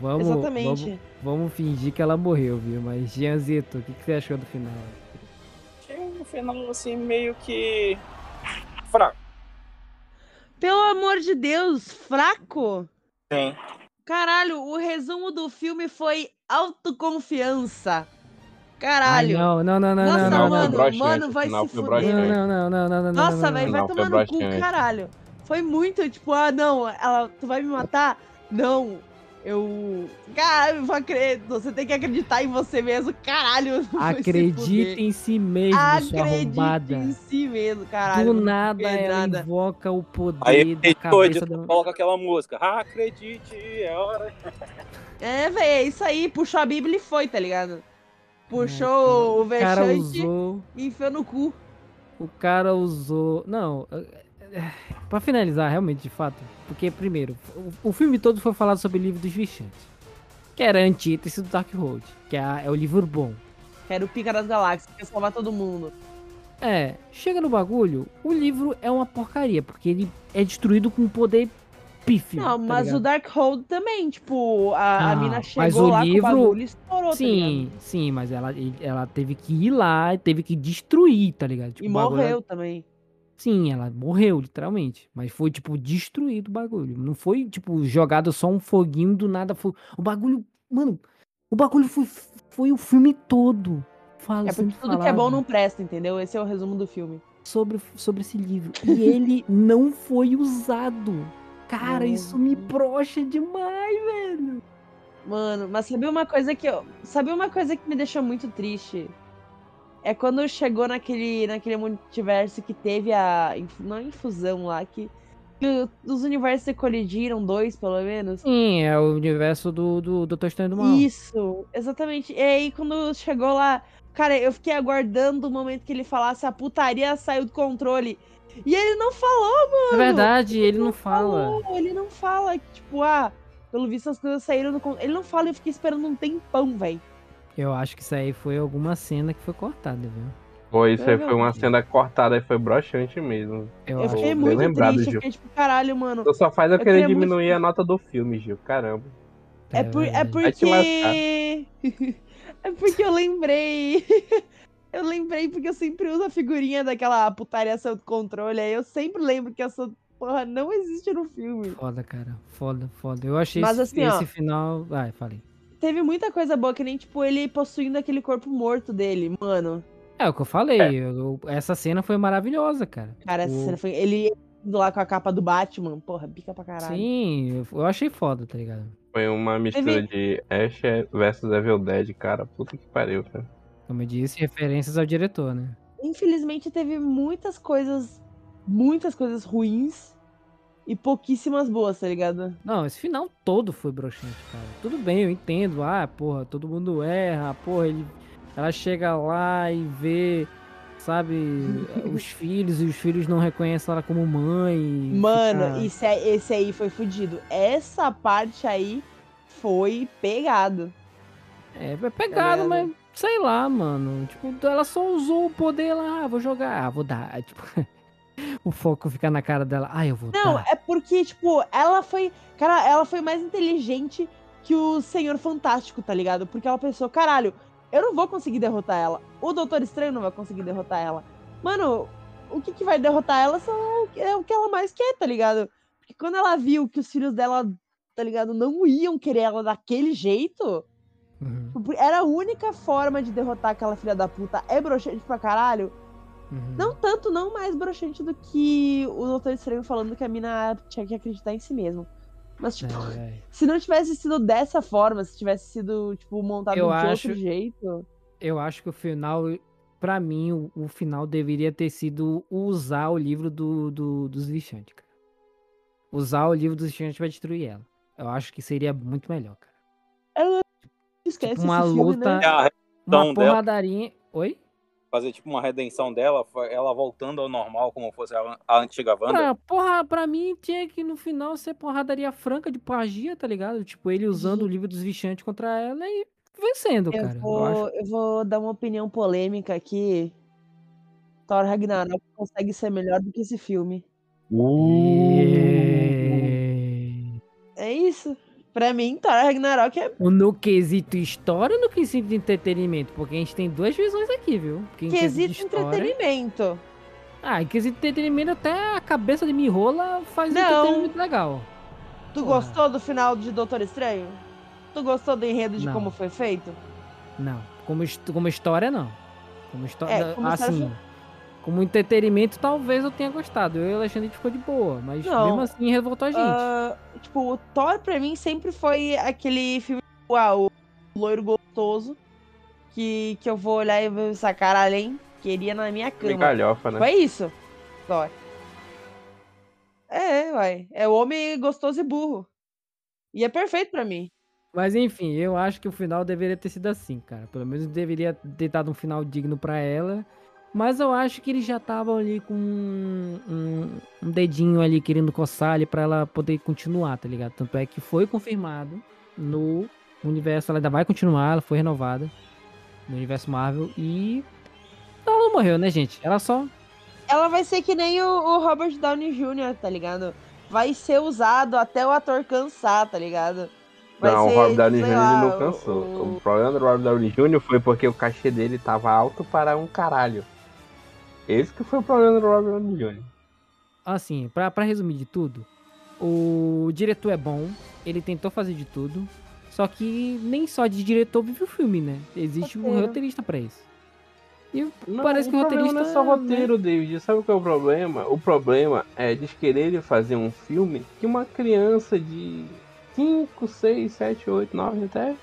Vamos, Exatamente. Vamos, vamos fingir que ela morreu, viu? Mas, Gianzito, o que, que você achou do final? Achei um final assim meio que. fraco. Pelo amor de Deus, fraco? Sim. Caralho, o resumo do filme foi autoconfiança. Ai, Caralho. não, não, não, não, Nossa, não, não, mano, não. broxante, mano, vai se fuder. Não, não, não, não, não, não, Nossa, não, velho, não, vai Não, tomar no cu, caralho. Foi muito, tipo, ah, não, ela, tu vai me matar? Não. Eu. Cara, eu vou acre- você tem que acreditar em você mesmo, caralho. Acredita em si mesmo, arrombada. em si mesmo, caralho. Do nada ela nada. invoca o poder Aí da cabeça do... coloca aquela música. Acredite, é hora. É, velho, é isso aí. Puxou a Bíblia e foi, tá ligado? Puxou o vexante usou... e enfiou no cu. O cara usou. Não, é- é- pra finalizar, realmente, de fato. Porque, primeiro, o, o filme todo foi falado sobre o livro dos Vichantes. Que era a antítese do Dark Road. Que é, a- é o livro bom. Que era o pica das galáxias, que ia salvar todo mundo. É, chega no bagulho, o livro é uma porcaria. Porque ele é destruído com um poder pífio. Não, tá mas ligado? o Darkhold também, tipo, a, a Ah, mina mas chegou o lá livro- com o bagulho e estourou, tá Sim, ligado? sim, mas ela, ela teve que ir lá e teve que destruir, tá ligado? Tipo, E o bagulho- morreu também. Sim, ela morreu, literalmente. Mas foi, tipo, destruído o bagulho. Não foi, tipo, jogado só um foguinho do nada. Foi... O bagulho. Mano, o bagulho foi, foi o filme todo. Fala, É porque tudo que é bom não presta, entendeu? Esse é o resumo do filme. sobre, sobre esse livro. E ele não foi usado. Cara, Não. isso me brocha demais, velho. Mano, mas sabe uma coisa que eu. Sabe uma coisa que me deixou muito triste? É quando chegou naquele, naquele multiverso que teve a. Não a infusão lá, que. que os universos se colidiram, dois pelo menos. Sim, é o universo do, do Doutor Estranho do Mal. Isso, exatamente. E aí, quando chegou lá, cara, eu fiquei aguardando o momento que ele falasse a putaria saiu do controle. E ele não falou, É verdade, ele não não fala. falou, ele não fala, tipo, ah, pelo visto as coisas saíram. Ele não fala e eu fiquei esperando um tempão, velho. Eu acho que isso aí foi alguma cena que foi cortada, viu? Pô, isso aí foi uma cena cortada e foi broxante mesmo. Eu, Eu fiquei muito lembrado, triste, Gil. eu fiquei tipo, caralho, mano. Então só faz eu Eu querer muito diminuir que- a nota do filme, Gil. Caramba. É, por, é te porque. <laughs> é porque eu lembrei. <laughs> eu lembrei porque eu sempre uso a figurinha daquela putaria do controle. Aí eu sempre lembro que essa porra não existe no filme. Foda, cara. Foda, foda. Eu achei Mas esse, assim, ó. esse final. Vai, falei. Teve muita coisa boa, que nem, tipo, ele possuindo aquele corpo morto dele, mano. É o que eu falei. eu- essa cena foi maravilhosa, cara. Cara, essa Tipo, cena foi. Ele indo lá com a capa do Batman, porra, pica pra caralho. Sim, eu, eu achei foda, tá ligado? Foi uma mistura Teve- de Ash versus Evil Dead, cara. Puta que pariu, cara. Como eu disse, referências ao diretor, né? Infelizmente teve muitas coisas, muitas coisas ruins e pouquíssimas boas, tá ligado? Não, esse final todo foi broxante, cara. Tudo bem, eu entendo. Ah, porra, todo mundo erra. Porra, ele, ela chega lá e vê, sabe, <laughs> os filhos e os filhos não reconhecem ela como mãe. Mano, fica- isso é- esse aí foi fudido. Essa parte aí foi pegado. É, é pegado, Tá mas? Sei lá, mano. Tipo, ela só usou o poder lá, ah, vou jogar, ah, vou dar. <laughs> Tipo, o foco fica na cara dela, ah, eu vou Não, dar. é porque, tipo, ela foi. Cara, ela foi mais inteligente que o Senhor Fantástico, tá ligado? Porque ela pensou, caralho, eu não vou conseguir derrotar ela. O Doutor Estranho não vai conseguir derrotar ela. Mano, o que, que vai derrotar ela que- é o que ela mais quer, tá ligado? Porque quando ela viu que os filhos dela, tá ligado, não iam querer ela daquele jeito, Uhum, era a única forma de derrotar aquela filha da puta. É broxante pra caralho. uhum. Não tanto, não mais broxante do que o Doutor Estranho falando que a mina tinha que acreditar em si mesmo. Mas, tipo, É, é. <laughs> se não tivesse sido dessa forma, se tivesse sido, tipo, montado Eu de acho- outro jeito. Eu acho que o final, pra mim, o, o final deveria ter sido usar o livro do, do, dos Vichantes, cara. Usar o livro dos Vichantes pra destruir ela. Eu acho que seria muito melhor, cara. Esquece Tipo, uma esse filme, luta- né? É a Uma dela, porradaria. Oi? fazer tipo uma redenção dela, ela voltando ao normal, como fosse a, a antiga Wanda. Pra, porra, pra mim tinha que no final ser porradaria franca de magia, tá ligado? Tipo, ele usando o livro dos Vichantes contra ela e vencendo, Eu cara. Eu vou, acho. eu vou dar uma opinião polêmica aqui. Thor Ragnarok consegue ser melhor do que esse filme. E- É isso. Pra mim, Thor Ragnarok é No quesito história ou no quesito de entretenimento? Porque a gente tem duas visões aqui, viu? Porque quesito história- entretenimento. Ah, em quesito de entretenimento, até a cabeça de Mirola faz um Não. entretenimento legal. Tu Porra. gostou do final de Doutor Estranho? Tu gostou do enredo de Não. como foi feito? Não, como, como história, não. Como. É, como história assim. Como entretenimento, talvez eu tenha gostado. Eu e o Alexandre a gente ficou de boa, mas Não. mesmo assim revoltou a gente. Ah, tipo, o Thor pra mim sempre foi aquele filme, uau, o loiro gostoso, que, que eu vou olhar e vou pensar, caralho, hein? Queria na minha cama. galhofa, né? Foi isso, Thor. É, uai. É o homem gostoso e burro. E é perfeito pra mim. Mas enfim, eu acho que o final deveria ter sido assim, cara. Pelo menos deveria ter dado um final digno pra ela. Mas eu acho que eles já estavam ali com um, um- um dedinho ali querendo coçar ali pra ela poder continuar, tá ligado? Tanto é que foi confirmado no universo, ela ainda vai continuar, ela foi renovada no universo Marvel e ela não morreu, né, gente? Ela só Ela vai ser que nem o, o Robert Downey Jr., tá ligado? Vai ser usado até o ator cansar, tá ligado? Vai não, ser, o Robert Downey Jr. lá, não cansou. o- O problema do Robert Downey Jr. foi porque o cachê dele tava alto para um caralho. Esse que foi o problema do Robert Downey Jr. assim, pra, pra resumir de tudo, o diretor é bom, ele tentou fazer de tudo, só que nem só de diretor vive o filme, né? Existe um Roteiro. roteirista pra isso. E Não, parece que o roteirista. não é só né? roteiro, David. Sabe qual é o problema? O problema é eles quererem fazer um filme que uma criança de 5, 6, 7, 8, 9, até,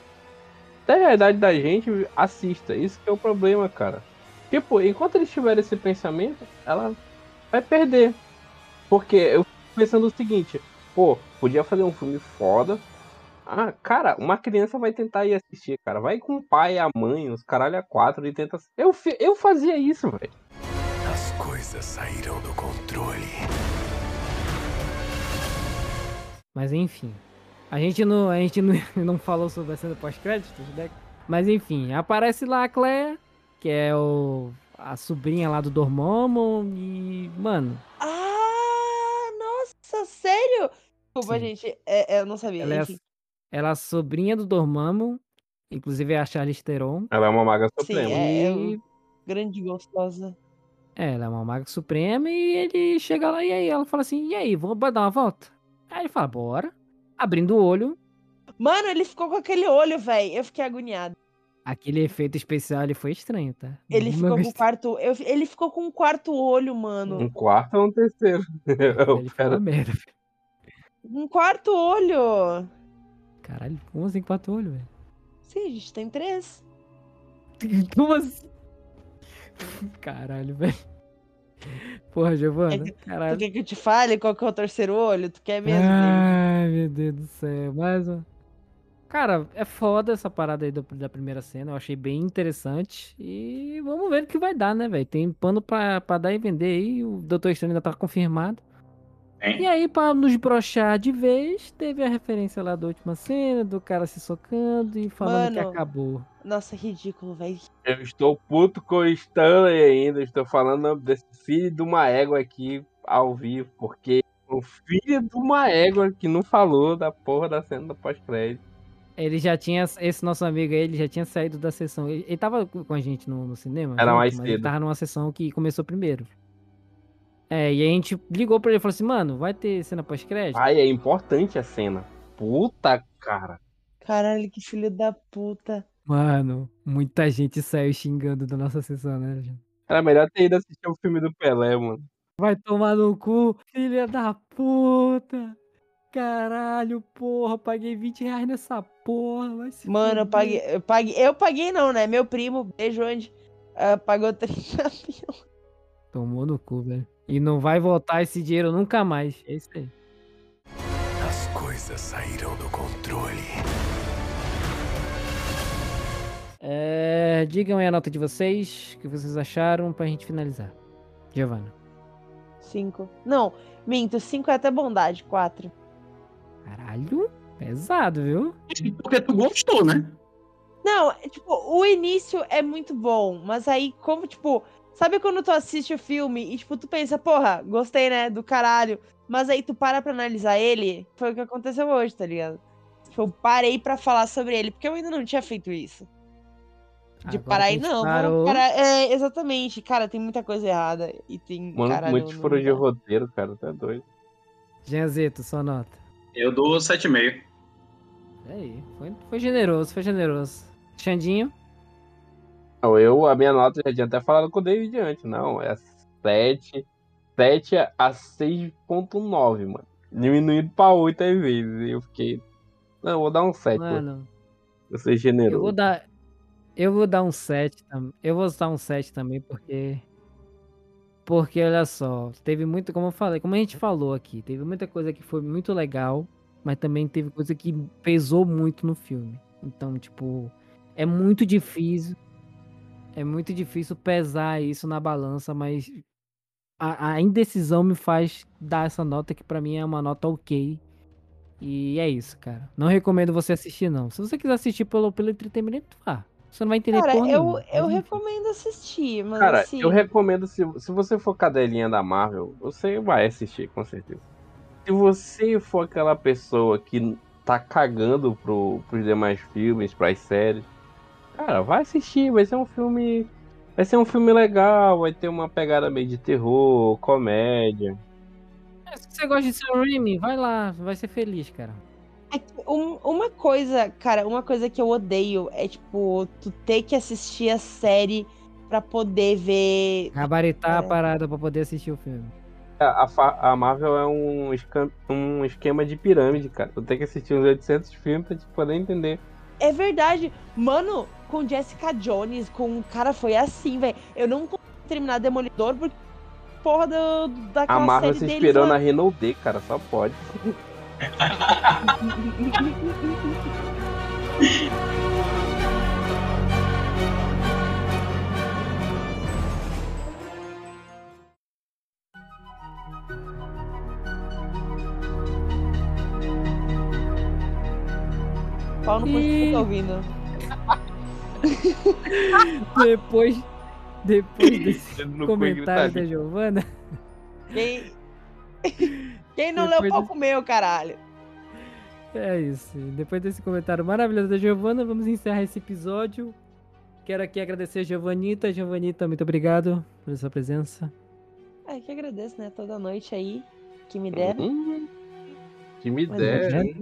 até a idade da gente assista. Isso que é o problema, cara. Tipo, enquanto eles tiverem esse pensamento, ela vai perder. Porque eu fico pensando o seguinte, pô, podia fazer um filme foda. Ah, cara, uma criança vai tentar ir assistir, cara. Vai com o pai, a mãe, os caralho a quatro e tenta. Eu, eu fazia isso, velho. As coisas saíram do controle. Mas enfim. A gente não, a gente não, <laughs> não falou sobre a cena pós-créditos, né? Mas enfim, aparece lá a Claire, que é o, a sobrinha lá do Dormammu e, mano, Ah, nossa, sério? Desculpa, Sim. gente. É, é, eu não sabia. ela é, a- ela é a sobrinha do Dormammu, inclusive é a Charlize Theron. Ela é uma maga Sim, suprema. é, eu- E grande e gostosa. É, ela é uma maga suprema e ele chega lá e aí ela fala assim, e aí, vamos dar uma volta? Aí ele fala, bora. Abrindo o olho, Mano, ele ficou com aquele olho, velho. Eu fiquei agoniado. Aquele efeito especial ele foi estranho, tá? Ele Não ficou com o quarto. eu- ele ficou com um quarto olho, mano. Um quarto ou um terceiro? <laughs> Ele ficou Pera, uma merda. Um quarto olho. Caralho, como assim quatro olhos, velho? Sim, a gente tem três. <laughs> Como assim? Caralho, velho. Porra, Giovana, Tu caralho. quer que eu te fale qual que é o terceiro olho? Tu quer mesmo? Ai, meu Deus do céu. Mais um. Cara, é foda essa parada aí do- da primeira cena. Eu achei bem interessante. E vamos ver o que vai dar, né, velho? Tem pano pra, pra dar e vender aí. O Doutor Estranho ainda tá confirmado. E Hein? aí, pra nos brochar de vez, teve a referência lá da última cena, do cara se socando e falando que Mano. acabou. Nossa, ridículo, velho. Eu estou puto com o Stanley ainda. Estou falando desse filho de uma égua aqui ao vivo. Porque o filho de uma égua que não falou da porra da cena do pós-crédito. Ele já tinha, esse nosso amigo aí, ele já tinha saído da sessão. Ele, ele tava com a gente no, no cinema. Era mais mas Ele cedo. tava numa sessão que começou primeiro. É, e a gente ligou pra ele e falou assim, mano, vai ter cena pós-crédito? Ai, é importante a cena. Puta, cara. Caralho, que filho da puta. Mano, muita gente saiu xingando da nossa sessão, né, gente? Era melhor ter ido assistir o filme do Pelé, mano. Vai tomar no cu, filha da puta! Caralho, porra, paguei 20 reais nessa porra. Vai se Mano, eu paguei, eu paguei. Eu paguei não, né? Meu primo, beijo onde? ah, pagou <laughs> 30 mil. Tomou no cu, velho. E não vai voltar esse dinheiro nunca mais. É isso aí. As coisas saíram do controle. É, digam aí a nota de vocês, o que vocês acharam pra gente finalizar. Giovana. Cinco. Não, minto, cinco é até bondade, quatro. Caralho, pesado, viu? Porque tu gostou, né? Não, é, tipo, o início é muito bom, mas aí, como, tipo, sabe quando tu assiste o filme e, tipo, tu pensa, porra, gostei, né, do caralho, mas aí tu para pra analisar ele, foi o que aconteceu hoje, tá ligado? Tipo, eu parei pra falar sobre ele, porque eu ainda não tinha feito isso. De Agora parar e não, parou- parar. É, exatamente, cara, tem muita coisa errada e tem, Mano, caralho, muitos não foram de roteiro, cara. Tá doido. Janzito, sua nota. Eu dou 7,5. É aí, foi, foi generoso, foi generoso. Xandinho, Não, eu, a minha nota, já tinha até falado com o David antes. Não, é 7. 7 a 6.9, mano. Diminuído pra 8 às vezes. E eu fiquei. Não, eu vou dar um 7, mano. Mano, Eu ser generoso. eu vou dar. Eu vou dar um 7 também. Eu vou dar um 7 também, porque. Porque, olha só, teve muito, como eu falei, como a gente falou aqui, teve muita coisa que foi muito legal, mas também teve coisa que pesou muito no filme. Então, tipo, é muito difícil. É muito difícil pesar isso na balança, mas a, a indecisão me faz dar essa nota que pra mim é uma nota ok. E é isso, cara. Não recomendo você assistir, não. Se você quiser assistir pelo, pelo entretenimento, vá. Você não vai entender Cara, porra eu, nenhuma, eu recomendo assistir, mas Cara, assim. eu recomendo, se, se você for cadelinha da Marvel, você vai assistir, com certeza. Se você for aquela pessoa que tá cagando pro, pros demais filmes, pras séries, cara, vai assistir, vai ser um filme. Vai ser um filme legal, vai ter uma pegada meio de terror, comédia. É, Se você gosta de Sam Raimi, vai lá, vai ser feliz, cara. É que um- uma coisa, cara, uma coisa que eu odeio é, tipo, tu ter que assistir a série pra poder ver. Gabaritar a É. parada pra poder assistir o filme. A, a fa- a Marvel é um, um esquema de pirâmide, cara. Tu tem que assistir uns 800 filmes pra te poder entender. É verdade. Mano, com Jessica Jones, com o cara foi assim, velho. Eu não consegui terminar Demolidor porque porra do, A daquela Marvel série se inspirou na Renault D, cara, só pode. <laughs> Pau no cu de quem tá ouvindo. <laughs> Depois, depois desse No comentário da Giovana, Quem, <laughs> quem não Depois leu do- pouco meu, caralho. é isso. Depois desse comentário maravilhoso da Giovana, vamos encerrar esse episódio. Quero aqui agradecer a Giovanita. Giovanita, muito obrigado pela sua presença. Ai, que agradeço, né? Toda noite aí que me deram. Hum, que me Mas der. é.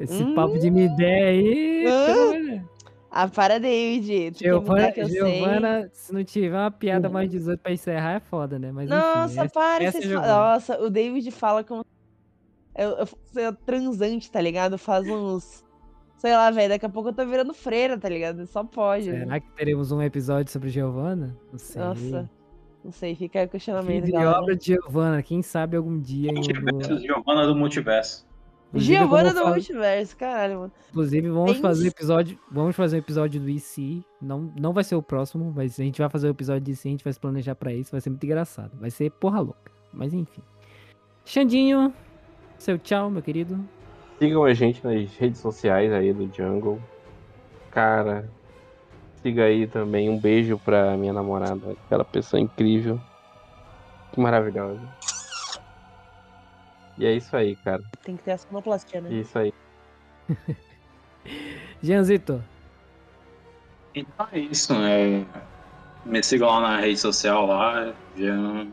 Esse papo de me ideia aí. Hum. De- Ah, para, David. Giovana, que eu sei. Giovana, se não tiver uma piada mais 18 pra encerrar, é foda, né? Mas enfim, Nossa, essa- para. essa é vocês Giovana. Nossa, o David fala como. Eu, eu, eu transante, tá ligado? Faz uns. Sei lá, velho. Daqui a pouco eu tô virando freira, tá ligado? Só pode. Será que teremos um episódio sobre Giovana? Não sei. Nossa. Não sei, fica aí o questionamento, Vida e galera. obra de Giovana, quem sabe algum dia. Multiverso Giovanna do Multiverso. Inclusive, Giovana do Multiverso, caralho, mano. Inclusive, vamos Tem- fazer episódio. Vamos fazer um episódio do IC. Não, não vai ser o próximo, mas a gente vai fazer o episódio do IC, a gente vai se planejar pra isso, vai ser muito engraçado. Vai ser porra louca. Mas enfim. Xandinho, seu tchau, meu querido. Sigam a gente nas redes sociais aí do Jungle. Cara, siga aí também. Um beijo pra minha namorada, aquela pessoa incrível. Que maravilhosa. E é isso aí, cara. Tem que ter a sonoplastia, né? É isso aí. <laughs> Jeanzito, Então é isso, né? Me sigam lá na rede social lá, Jean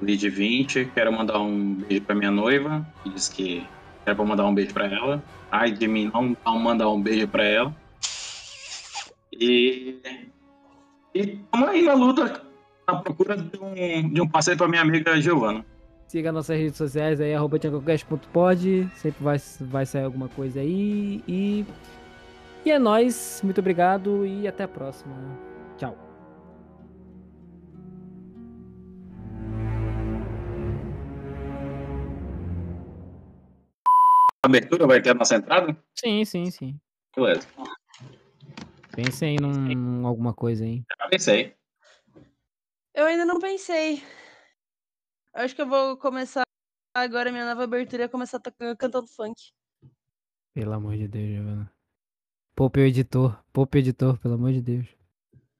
Lead 20. Quero mandar um beijo pra minha noiva, que diz que quero pra mandar um beijo pra ela. Ai de mim não, não mandar um beijo pra ela. E. E tamo aí na luta, na procura de um, de um parceiro pra minha amiga Giovana. Siga nossas redes sociais aí, arroba tiacocast.pod. Sempre vai, vai sair alguma coisa aí. E. E é nóis. Muito obrigado e até a próxima. Tchau. A abertura vai ter a nossa entrada? Sim, sim, sim. Beleza. Pensem num, num alguma coisa aí. Já pensei. Eu ainda não pensei. Eu acho que eu vou começar agora minha nova abertura é começar a tocar- cantando funk. Pelo amor de Deus, Giovana. Poupe o editor. Poupe o editor, pelo amor de Deus.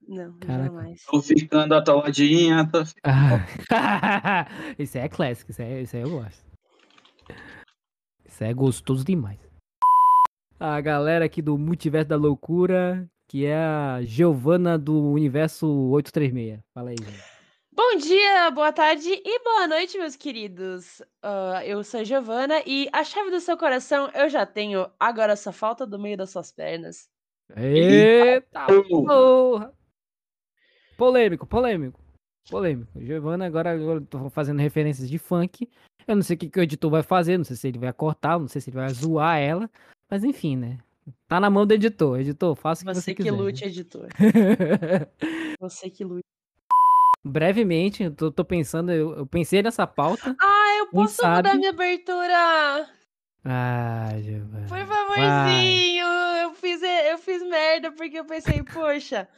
Não, Caraca. jamais. Tô ficando atoladinha, tô Ah. <laughs> isso aí é clássico, isso aí, isso aí eu gosto. Isso é gostoso demais. A galera aqui do Multiverso da Loucura, que é a Giovana do Universo 836. Fala aí, gente. Bom dia, boa tarde e boa noite, meus queridos. Ah, eu sou a Giovana e a chave do seu coração eu já tenho, agora só falta do meio das suas pernas. Eita porra! Polêmico, polêmico. Polêmico. Giovanna, agora eu tô fazendo referências de funk. Eu não sei o que, que o editor vai fazer, não sei se ele vai cortar, não sei se ele vai zoar ela. Mas enfim, né? Tá na mão do editor. Editor, faça o que você, Você que quiser. lute, editor. <laughs> Você que lute. Brevemente, eu tô, tô pensando, eu, eu pensei nessa pauta. Ah, eu posso mudar sabe? minha abertura? Ah, Giovanna. Por favorzinho, eu fiz, eu fiz merda porque eu pensei, poxa,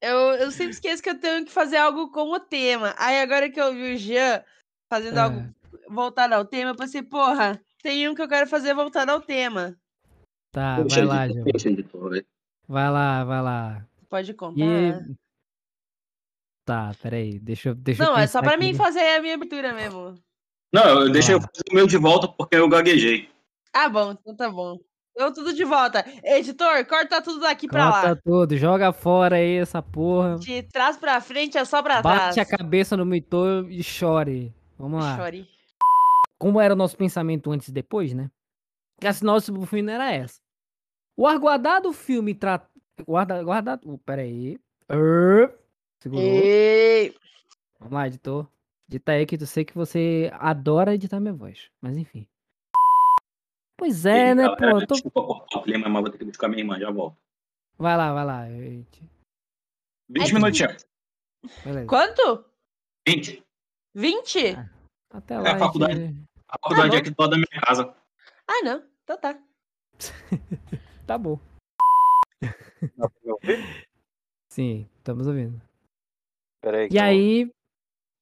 eu, eu sempre esqueço que eu tenho que fazer algo com o tema. Aí agora que eu vi o Jean fazendo É. algo voltado ao tema, eu pensei, porra, tem um que eu quero fazer voltado ao tema. Tá, vai lá, velho. Vai lá, vai lá. Pode contar. E. Tá, peraí. Deixa eu. Deixa eu Não, é só pra mim aqui. fazer a minha abertura mesmo. Não, eu deixei eu fazer o meu de volta porque eu gaguejei. Ah, bom, então tá bom. Eu tudo de volta. Editor, corta tudo daqui pra Corta lá. tudo, joga fora aí essa porra. De trás pra frente é só pra trás. Bate a cabeça no monitor e chore. Vamos lá. Chore. Como era o nosso pensamento antes e depois, né? Que a sinopse do filme era essa. O aguardado filme trata. Guarda, guardado. Uh, peraí. Err. Segurou. Ei, Vamos lá, editor. Edita aí que eu sei que você adora editar minha voz. Mas enfim. Pois é, E, né, galera, pô? eu <laughs> tô- Desculpa cortar o clima, mas vou ter que buscar minha irmã, já volto. Vai lá, vai lá. gente. 20 Ai, minutinhos. Beleza. quanto? 20. 20? Ah. Até É, lá. a faculdade. gente- A faculdade bom. é aqui do lado da minha casa. Ah, não. Então tá. <laughs> Tá bom. Sim, estamos ouvindo. Peraí. E aí,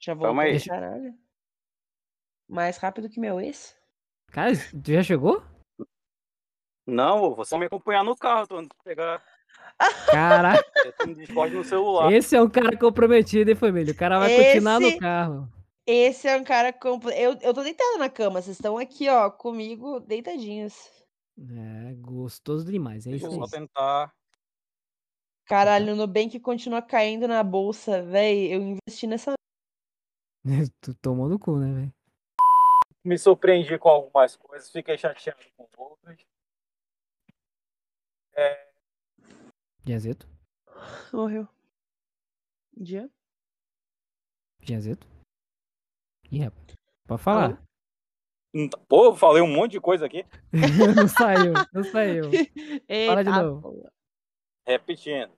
Já voltou, Calma aí. caralho. Mais rápido que meu ex? cara, tu já chegou? Não, você me acompanhar no carro, tô indo pegar Caraca, eu <laughs> Discord no celular. esse é um cara comprometido, hein, família? O cara vai continuar Esse- no carro. Esse é um cara completo. Eu, eu tô deitada na cama. Vocês estão aqui, ó, comigo, deitadinhos. É, gostoso demais, é Deixa isso eu só tentar. Caralho, o Nubank continua caindo na bolsa, véi. Eu investi nessa. <laughs> tu tomou no cu, né, velho? Me surpreendi com algumas coisas, fiquei chateado com outras. Gianzeto? Morreu. Dia? Gianzeto? Ih, rapaz. Pode falar. Hum, Pô, falei um monte de coisa aqui. <laughs> não saiu, não saiu. <laughs> Eita, de novo. Repetindo.